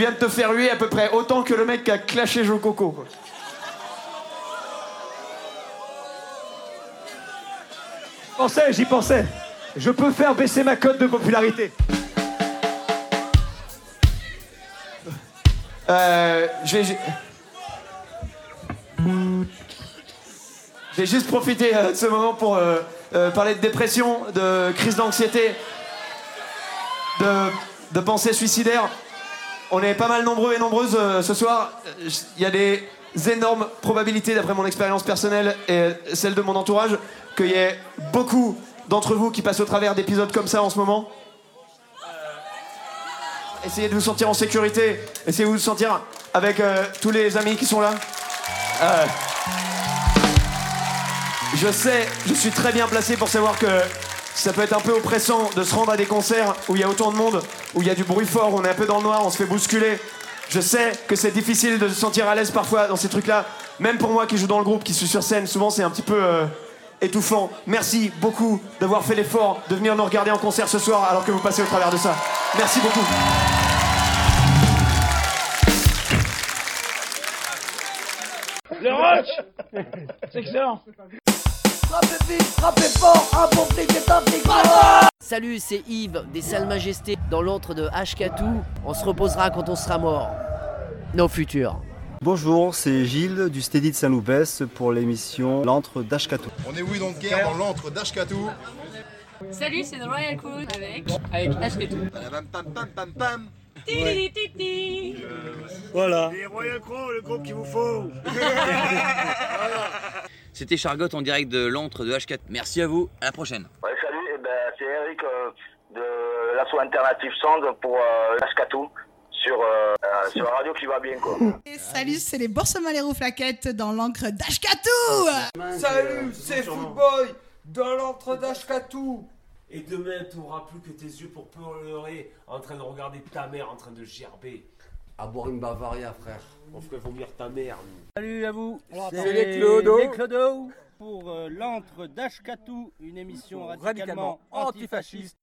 viens de te faire huer à peu près autant que le mec qui a clashé Jococo. Quoi. J'y pensais, j'y pensais. Je peux faire baisser ma cote de popularité. Euh, j'ai, juste profité euh, de ce moment pour euh, euh, parler de dépression, de crise d'anxiété, de, de pensée suicidaire. On est pas mal nombreux et nombreuses euh, ce soir. Euh, Il y a des énormes probabilités, d'après mon expérience personnelle et celle de mon entourage, qu'il y ait beaucoup d'entre vous qui passent au travers d'épisodes comme ça en ce moment. Essayez de vous sentir en sécurité. Essayez de vous sentir avec euh, tous les amis qui sont là. Euh, je sais, je suis très bien placé pour savoir que ça peut être un peu oppressant de se rendre à des concerts où il y a autant de monde, où il y a du bruit fort, où on est un peu dans le noir, on se fait bousculer. Je sais que c'est difficile de se sentir à l'aise parfois dans ces trucs-là. Même pour moi qui joue dans le groupe, qui suis sur scène, souvent c'est un petit peu euh, étouffant. Merci beaucoup d'avoir fait l'effort de venir nous regarder en concert ce soir alors que vous passez au travers de ça. Merci beaucoup. Le rush C'est excellent Frappez vite, frappez fort, un bon flic est un flic Salut, c'est Yves des Salles Majestés dans l'antre de Ashkatou. On se reposera quand on sera mort. Nos futurs. Bonjour, c'est Gilles du Steady de Saint-Loupès pour l'émission L'antre d'Ashkatou. On est oui donc guerre dans l'antre d'Ashkatou. Salut, c'est The Royal Crew avec. Avec Ashketou. Pam pam pam pam pam. Titi, titi. Voilà. Les Royal Crow, le groupe qu'il vous faut C'était Chargotte en direct de l'antre de H4. Merci à vous, à la prochaine. Ouais, salut, eh ben, c'est Eric euh, de l'asso alternative Sound pour euh, Ashkatou sur, euh, euh, sur la radio qui va bien quoi. Et salut, c'est les Boursemaleros Flaquettes dans l'encre d'Ashkatou Salut, c'est Footboy dans l'entre d'Ashkatou. Et demain, tu n'auras plus que tes yeux pour pleurer en train de regarder ta mère en train de gerber. À boire une Bavaria, frère. On ferait vomir ta mère, nous. Salut à vous. C'est les Clodo. Les Clodo pour euh, l'antre d'Ashkatou, une émission radicalement antifasciste.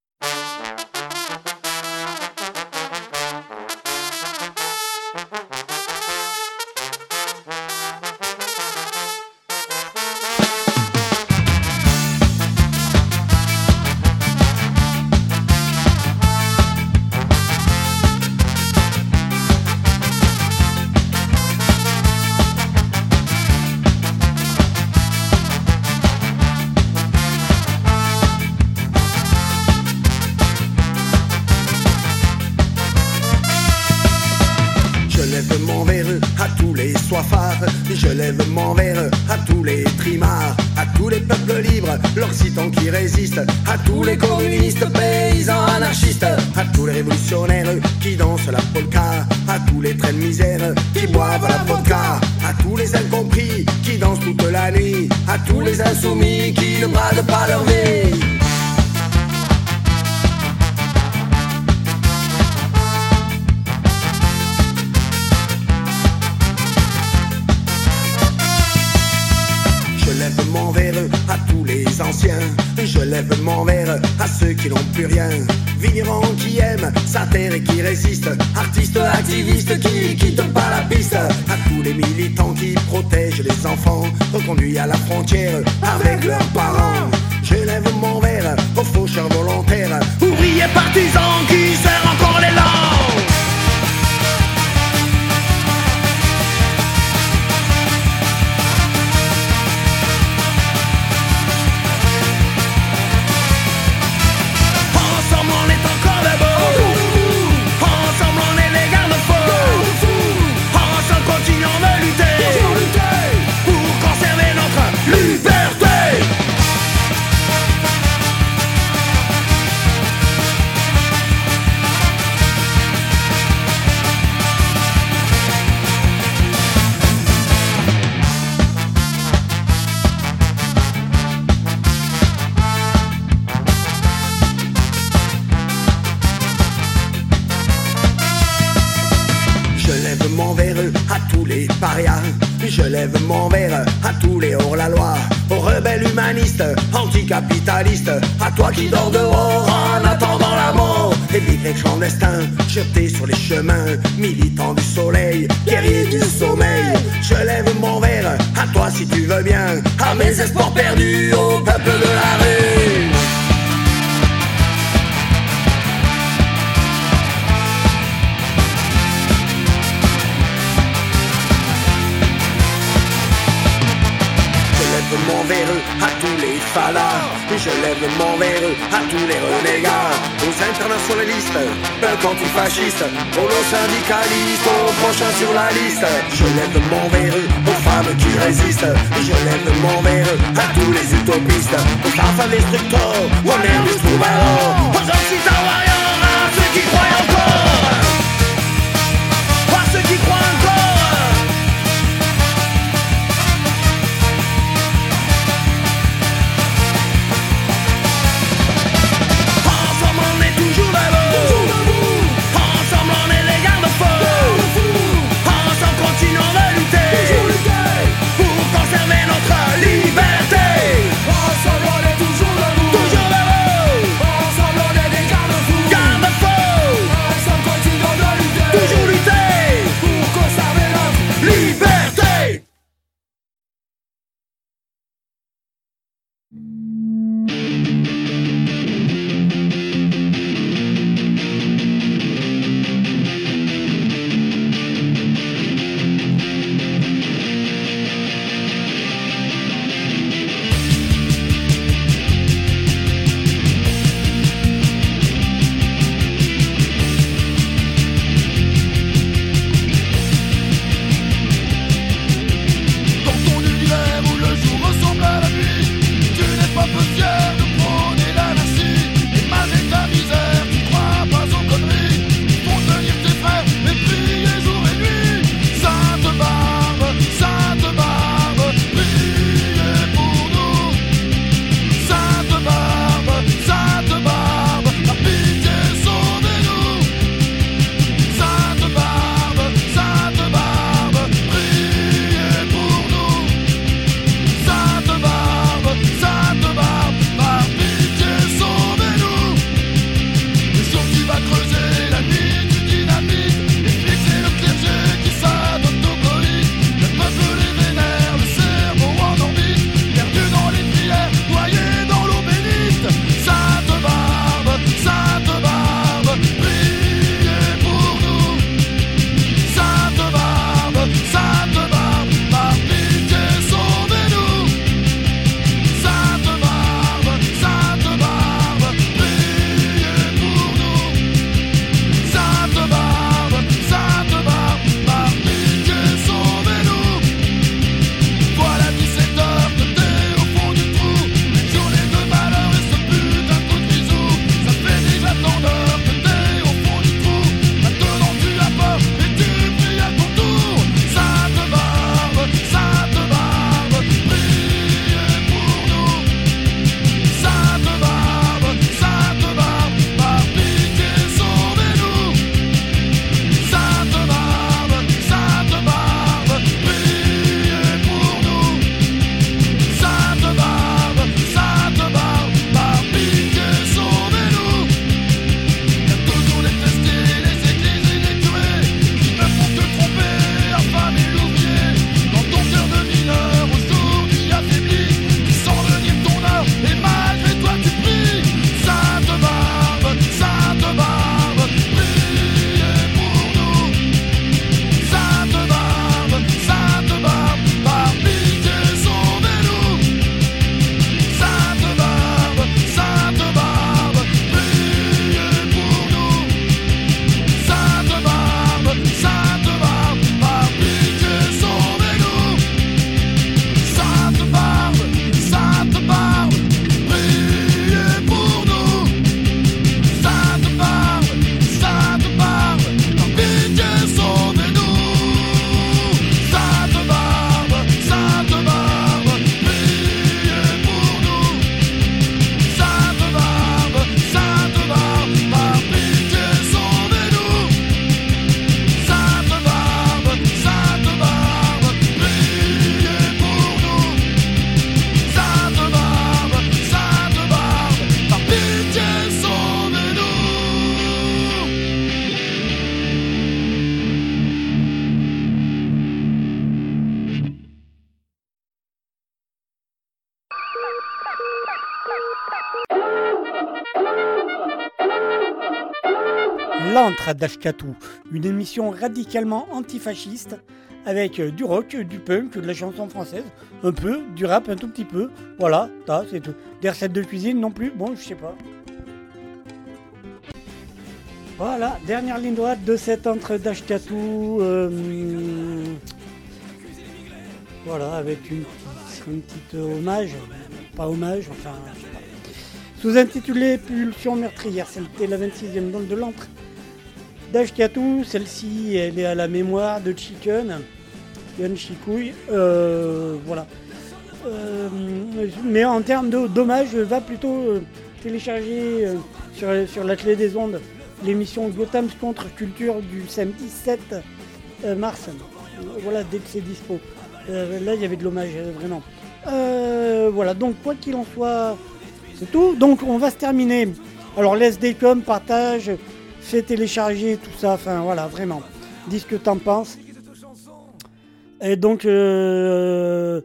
L'antre d'Ashkatou, une émission radicalement antifasciste avec euh, du rock, du punk, de la chanson française, un peu, du rap un tout petit peu. Voilà, c'est tout. Des recettes de cuisine non plus, bon, je sais pas. Voilà, dernière ligne droite de cet entre d'Ashkatou. euh, voilà, avec une, petite hommage, pas hommage, enfin. Sous-intitulé Pulsion meurtrière, c'était la 26e donc de l'entre d'Ashkatou. Celle-ci, elle est à la mémoire de Chicken, Yon Chikouille. Euh, voilà. Euh, mais en termes de- d'hommage, va plutôt euh, télécharger sur, la clé des ondes l'émission Gotham's contre-culture du samedi 7 euh, mars. Voilà, dès que c'est dispo. Là, il y avait de l'hommage, vraiment. Voilà, donc quoi qu'il en soit, c'est tout. Donc on va se terminer. Alors laisse des coms, partage, fais télécharger tout ça, enfin voilà, vraiment. Dis ce que t'en penses. Et donc euh,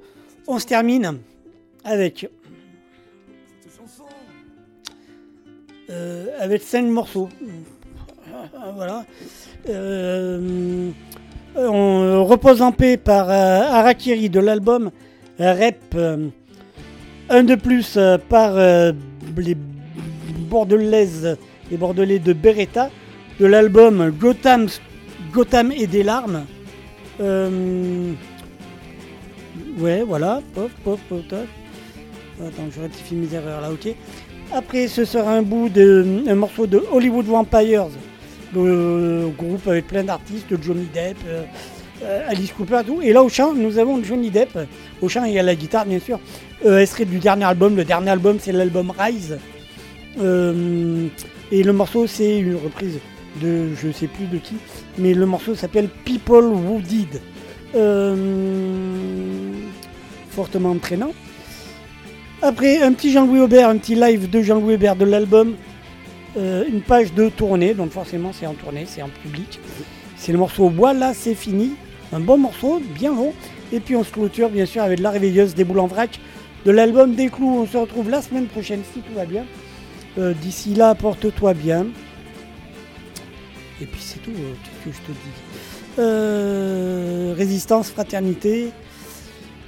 on se termine avec euh, avec cinq morceaux. Voilà. Euh, on repose en paix par Harakiri de l'album Rep. un de plus par les Bordelaises et Bordelais de Beretta de l'album Gotham, Gotham et des larmes. Euh, ouais, voilà. Pop, pop, pop. Attends, je rectifie mes erreurs là, ok. Après, ce sera un bout de un morceau de Hollywood Vampires, le groupe avec plein d'artistes, Johnny Depp, euh, euh, Alice Cooper, tout. Et là au chant, nous avons Johnny Depp, au chant et à la guitare bien sûr. Euh, extrait du dernier album. Le dernier album, c'est l'album Rise. Euh, et le morceau, c'est une reprise de je sais plus de qui, mais le morceau s'appelle People Who Did. Euh, fortement entraînant. Après, un petit Jean-Louis Aubert, un petit live de Jean-Louis Aubert de l'album. Euh, une page de tournée, donc forcément c'est en tournée, c'est en public. C'est le morceau Voilà, c'est fini. Un bon morceau, bien long. Et puis on se clôture bien sûr avec La Réveilleuse des boules en vrac de l'album des clous. On se retrouve la semaine prochaine si tout va bien. Euh, D'ici là, porte-toi bien. Et puis c'est tout, euh, qu'est-ce que je te dis Euh, Résistance, fraternité.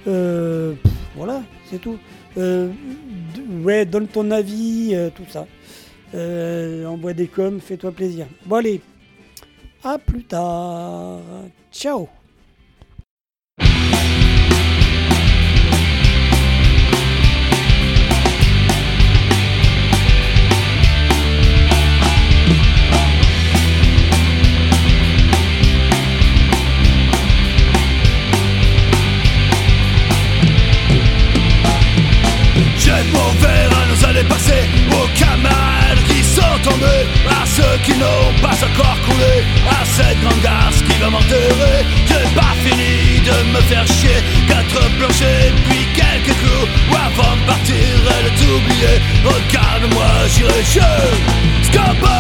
Voilà, c'est tout. Ouais, donne ton avis, tout ça. Envoie des coms, fais-toi plaisir. Bon allez, à plus tard. Ciao qui n'ont pas encore coulé, à cette grande garce qui va m'enterrer. J'ai pas fini de me faire chier, quatre planchers puis quelques clous, ou avant de partir et de t'oublier. Regarde-moi, j'irai chez Scopo!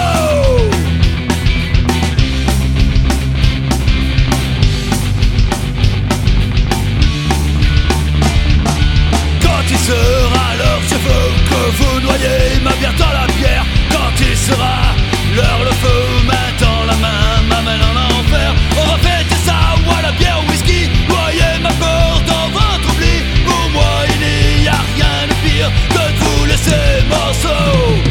Quand il sera l'heure, je veux que vous noyez ma bière dans la bière. Quand il sera le feu, main dans la main, m'amène en enfer. On va fêter ça, ou à la bière, au whisky. Noyez ma peur dans votre oubli. Pour moi, il n'y a rien de pire que de vous laisser morceau.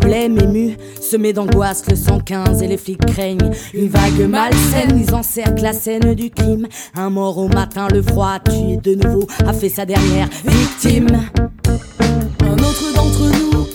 Blêmes émus, semés d'angoisse, le 115 et les flics craignent. Une vague malsaine, ils encerclent la scène du crime. Un mort au matin, le froid tué de nouveau, a fait sa dernière victime. Un autre d'entre nous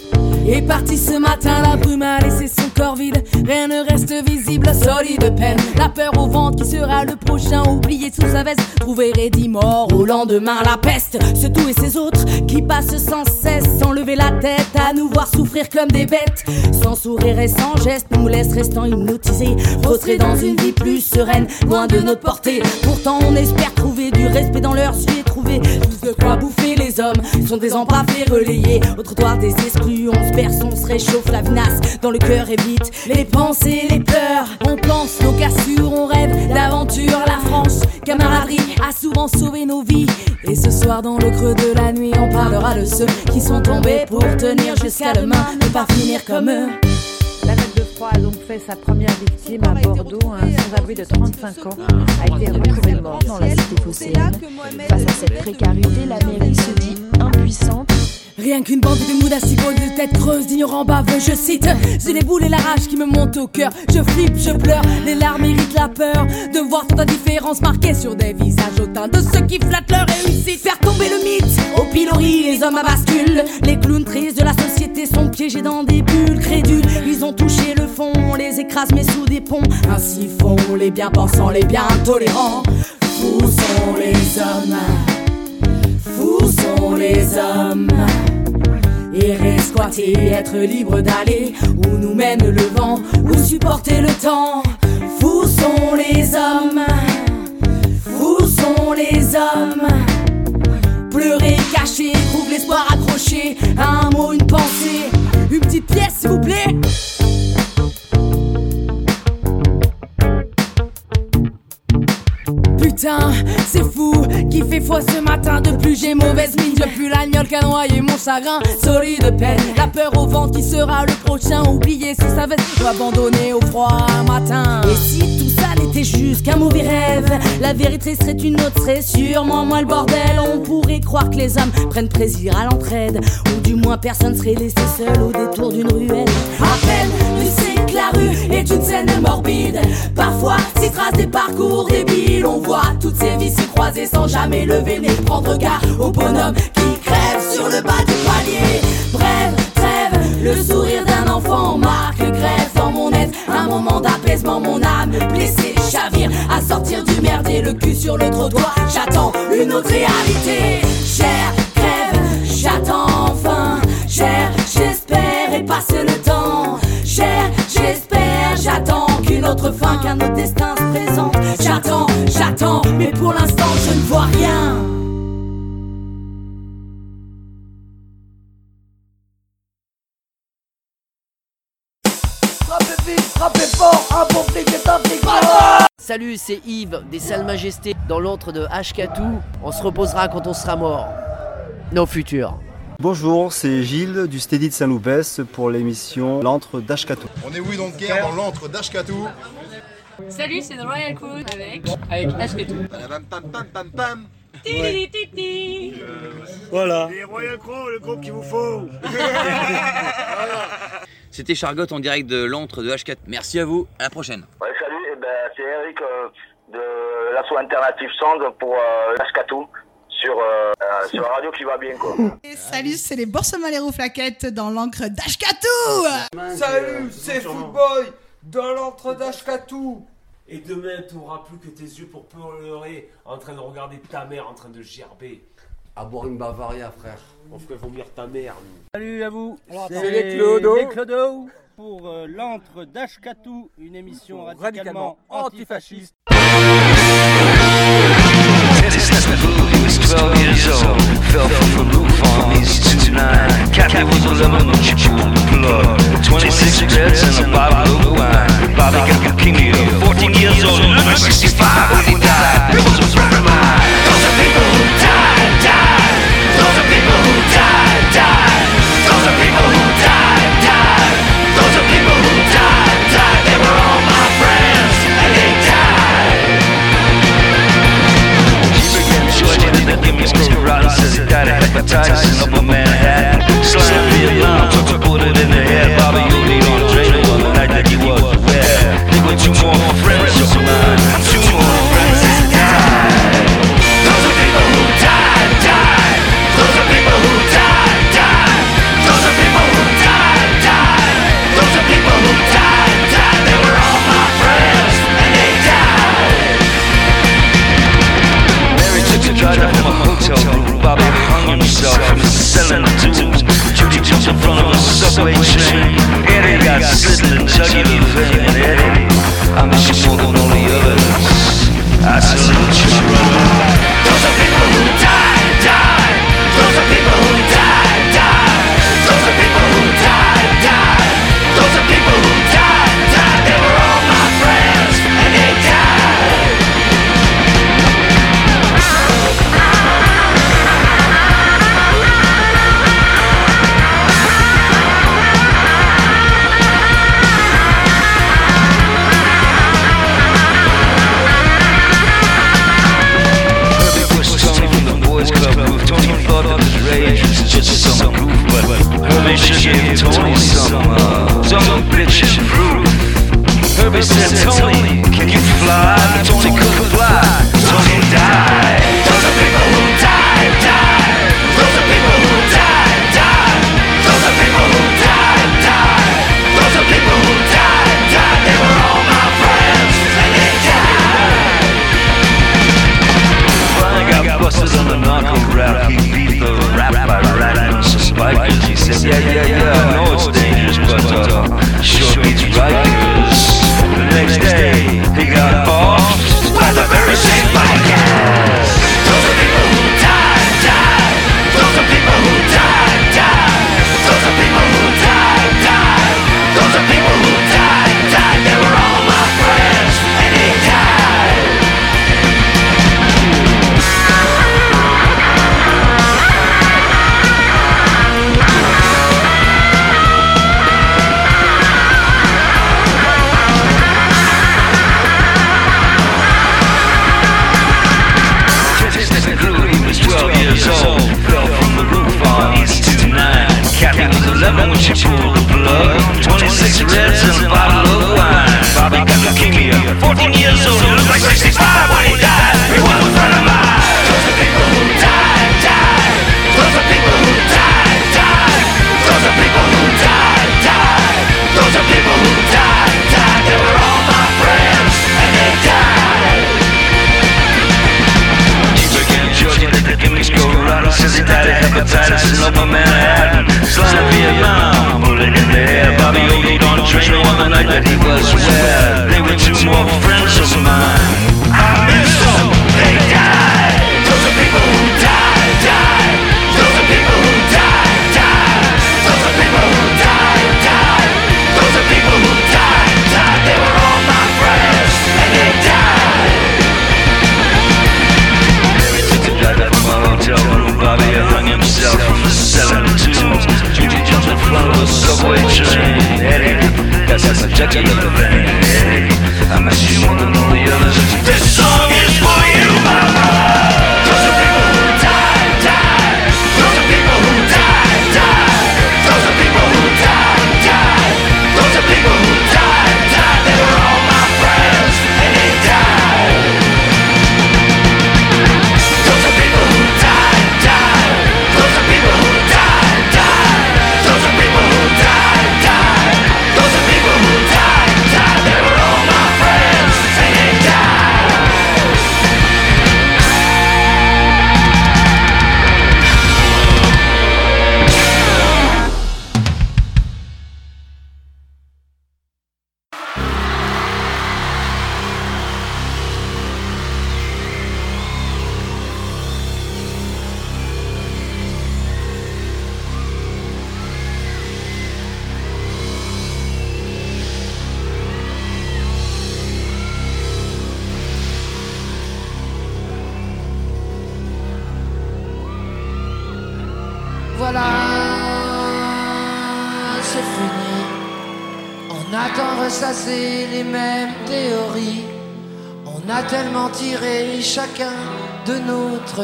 est parti ce matin, la brume a laissé son Rien ne reste visible, solide peine. La peur au ventre qui sera le prochain, oublié sous sa veste. Trouvé rédit mort au lendemain, la peste. Ce tout et ces autres qui passent sans cesse, sans lever la tête, à nous voir souffrir comme des bêtes. Sans sourire et sans geste, nous laisse restant hypnotisés. Prostrés dans une vie plus sereine, loin de notre portée. Pourtant, on espère trouver du respect dans leurs yeux et trouver tout de quoi bouffer les hommes. Sont des embrassés relayés au trottoir des exclus. On se berce, on se réchauffe la vinasse dans le cœur les pensées, les peurs. On pense nos cassures, on rêve d'aventure. La France, camaraderie, a souvent sauvé nos vies. Et ce soir, dans le creux de la nuit, on parlera de ceux qui sont tombés pour tenir jusqu'à demain, ne pas finir comme eux. La note de froid a donc fait sa première victime à Bordeaux. Un sans-abri de 35 ans a été retrouvé mort dans la cité phocéenne. Face à cette précarité, la mairie se dit Rien qu'une bande de mouds d'acigots de tête creuse, d'ignorants baveux, je cite. J'ai les boules et la rage qui me montent au cœur. Je flippe, je pleure, les larmes irritent la peur. De voir tant d'indifférence marquée sur des visages hautains de ceux qui flattent leur réussite. Faire tomber le mythe, au pilori, les hommes à bascule. Les clowns tristes de la société sont piégés dans des bulles crédules. Ils ont touché le fond, on les écrase mais sous des ponts. Ainsi font les bien pensants, les bien tolérants. Fous sont les hommes, fous sont les hommes. Errer, squatter, être libre d'aller où nous mène le vent, ou supporter le temps? Fous sont les hommes, fous sont les hommes. Pleurer, cacher, trouve l'espoir accroché un mot, une pensée. Une petite pièce, s'il vous plaît. C'est fou qui fait foi ce matin. De plus j'ai mauvaise mine, je pue l'agnole qu'a noyé mon chagrin. Solide peine, la peur au vent qui sera le prochain. Oublié sous sa veste, ou abandonné au froid matin. Et si tout ça n'était juste qu'un mauvais rêve, la vérité serait une autre, serait sûrement moins le bordel. On pourrait croire que les hommes prennent plaisir à l'entraide, ou du moins personne serait laissé seul au détour d'une ruelle. La rue est une scène morbide. Parfois, s'y trace des parcours débiles, on voit toutes ces vies s'y croiser sans jamais lever nez, prendre garde au bonhomme qui crève sur le bas du palier. Bref, trêve, le sourire d'un enfant marque grève dans mon être, un moment d'apaisement, mon âme blessée chavire à sortir du merdier, le cul sur le trottoir. J'attends une autre réalité, cher crève, j'attends enfin, cher, j'espère et passe le temps, j'espère, j'attends qu'une autre fin, qu'un autre destin se présente. J'attends, j'attends, mais pour l'instant je ne vois rien. Frappez vite, frappez fort, un bon flic est un flic Salut, c'est Yves des Salles Majestés dans l'antre de Ashkatou. On se reposera quand on sera mort. Nos futurs. Bonjour, c'est Gilles du Steady de Saint-Loupès pour l'émission L'antre d'Ashkatou. On est oui donc guerre dans l'antre d'Ashkatou. Salut, c'est The Royal Crew avec. Avec Ashketou. Pam pam pam pam pam. Titi, titi. Voilà. Les Royal Crow, le groupe qu'il vous faut C'était Chargotte en direct de l'antre de H4. Merci à vous, à la prochaine. Ouais, salut, eh ben, c'est Eric euh, de l'asso alternative Sound pour euh, Ashkatou sur, euh, euh, sur la radio qui va bien quoi. Et salut, c'est les Boursemaleros Flaquettes dans l'encre d'Ashkatou Salut, c'est Footboy dans l'entre d'Ashkatou. Et demain, tu n'auras plus que tes yeux pour pleurer en train de regarder ta mère en train de gerber. À boire une Bavaria, frère. On ferait vomir ta mère, nous. Salut à vous. C'est les Clodo. Les Clodo pour euh, l'antre d'Ashkatou, une émission radicalement antifasciste. Was 12 years old, fell from the roof on these two nine. Kathy was a lemon with your blood. 26 beds and a bottle of wine. Bobby got leukemia, 14 years old, number 65 when he died. It was a friend. Those are people who died, died. Those are people who died, died. Those are people who died. That give me Mr. Rollins says he died of hepatitis in Upper Manhattan. Slam Vietnam, took a bullet in the head. Bobby, you need on Drano on the night that he was aware. Think what you more friends of mine. I'm too more. driver from a hotel room. Bobby hung himself from the dudes. Judy jumped in front of a subway train. Eddie got slit in the jugular vein. And Eddie, I miss you more than all the others. I salute you, brother. Those are people who die.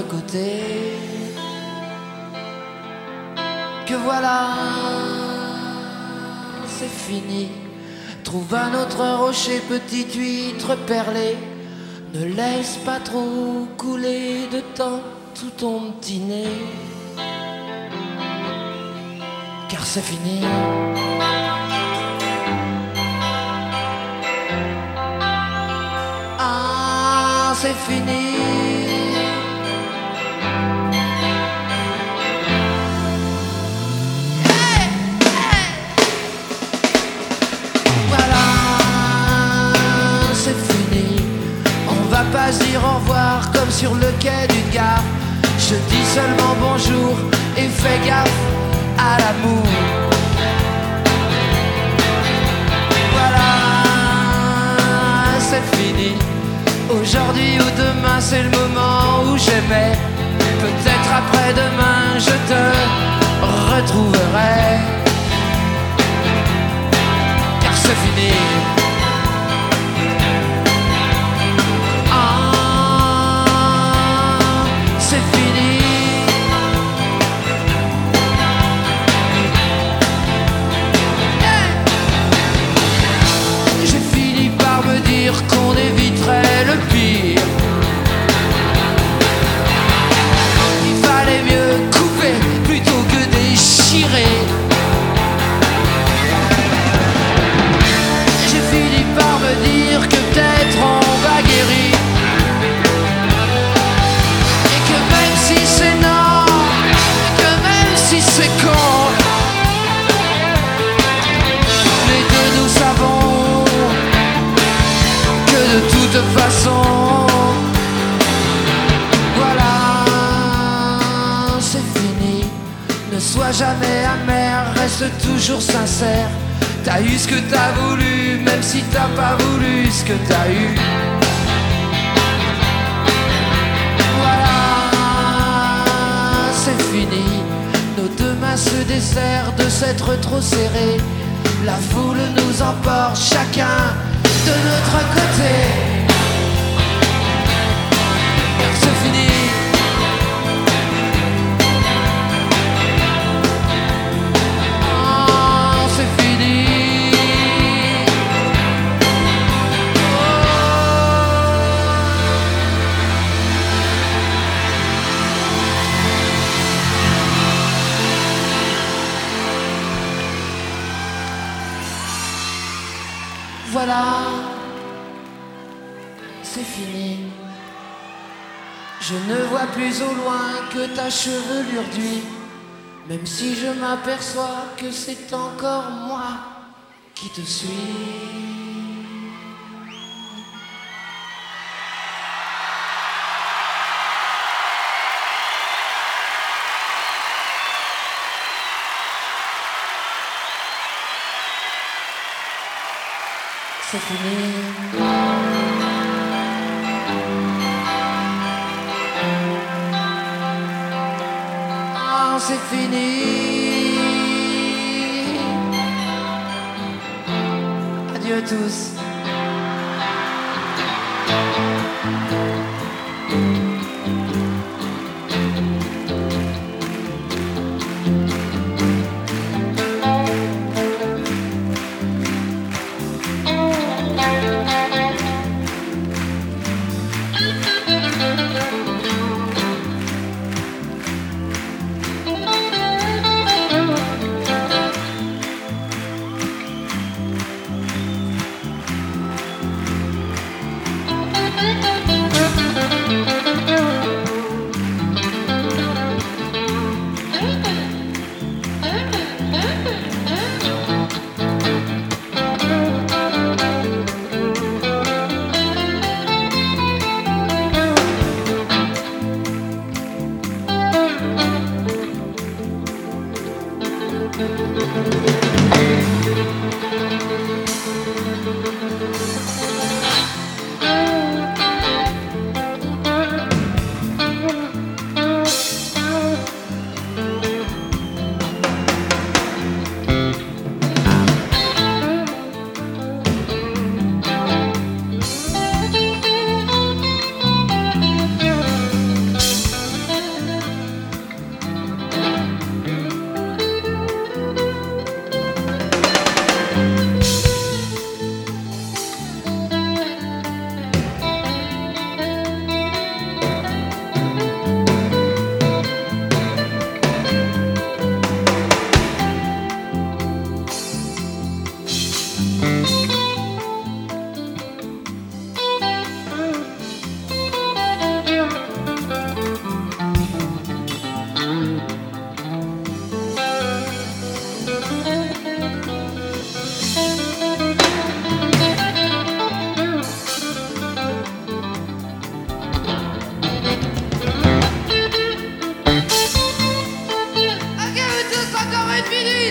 côté. Que voilà, c'est fini. Trouve un autre rocher, petite huître perlée. Ne laisse pas trop couler de temps tout ton petit nez. Car c'est fini. Ah, c'est fini. Sur le quai d'une gare. Je dis seulement bonjour et fais gaffe à l'amour. Voilà, c'est fini. Aujourd'hui ou demain, c'est le moment où j'aimais. Peut-être après-demain, je te retrouverai. Car c'est fini. Façon, voilà, c'est fini. Ne sois jamais amer, reste toujours sincère. T'as eu ce que t'as voulu, même si t'as pas voulu ce que t'as eu. Voilà, c'est fini. Nos deux mains se desserrent de s'être trop serrées. La foule nous emporte chacun de notre côté. Que ta chevelure d'huile, même si je m'aperçois que c'est encore moi qui te suis. C'est fini. C'est fini. Adieu tous.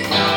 breathe.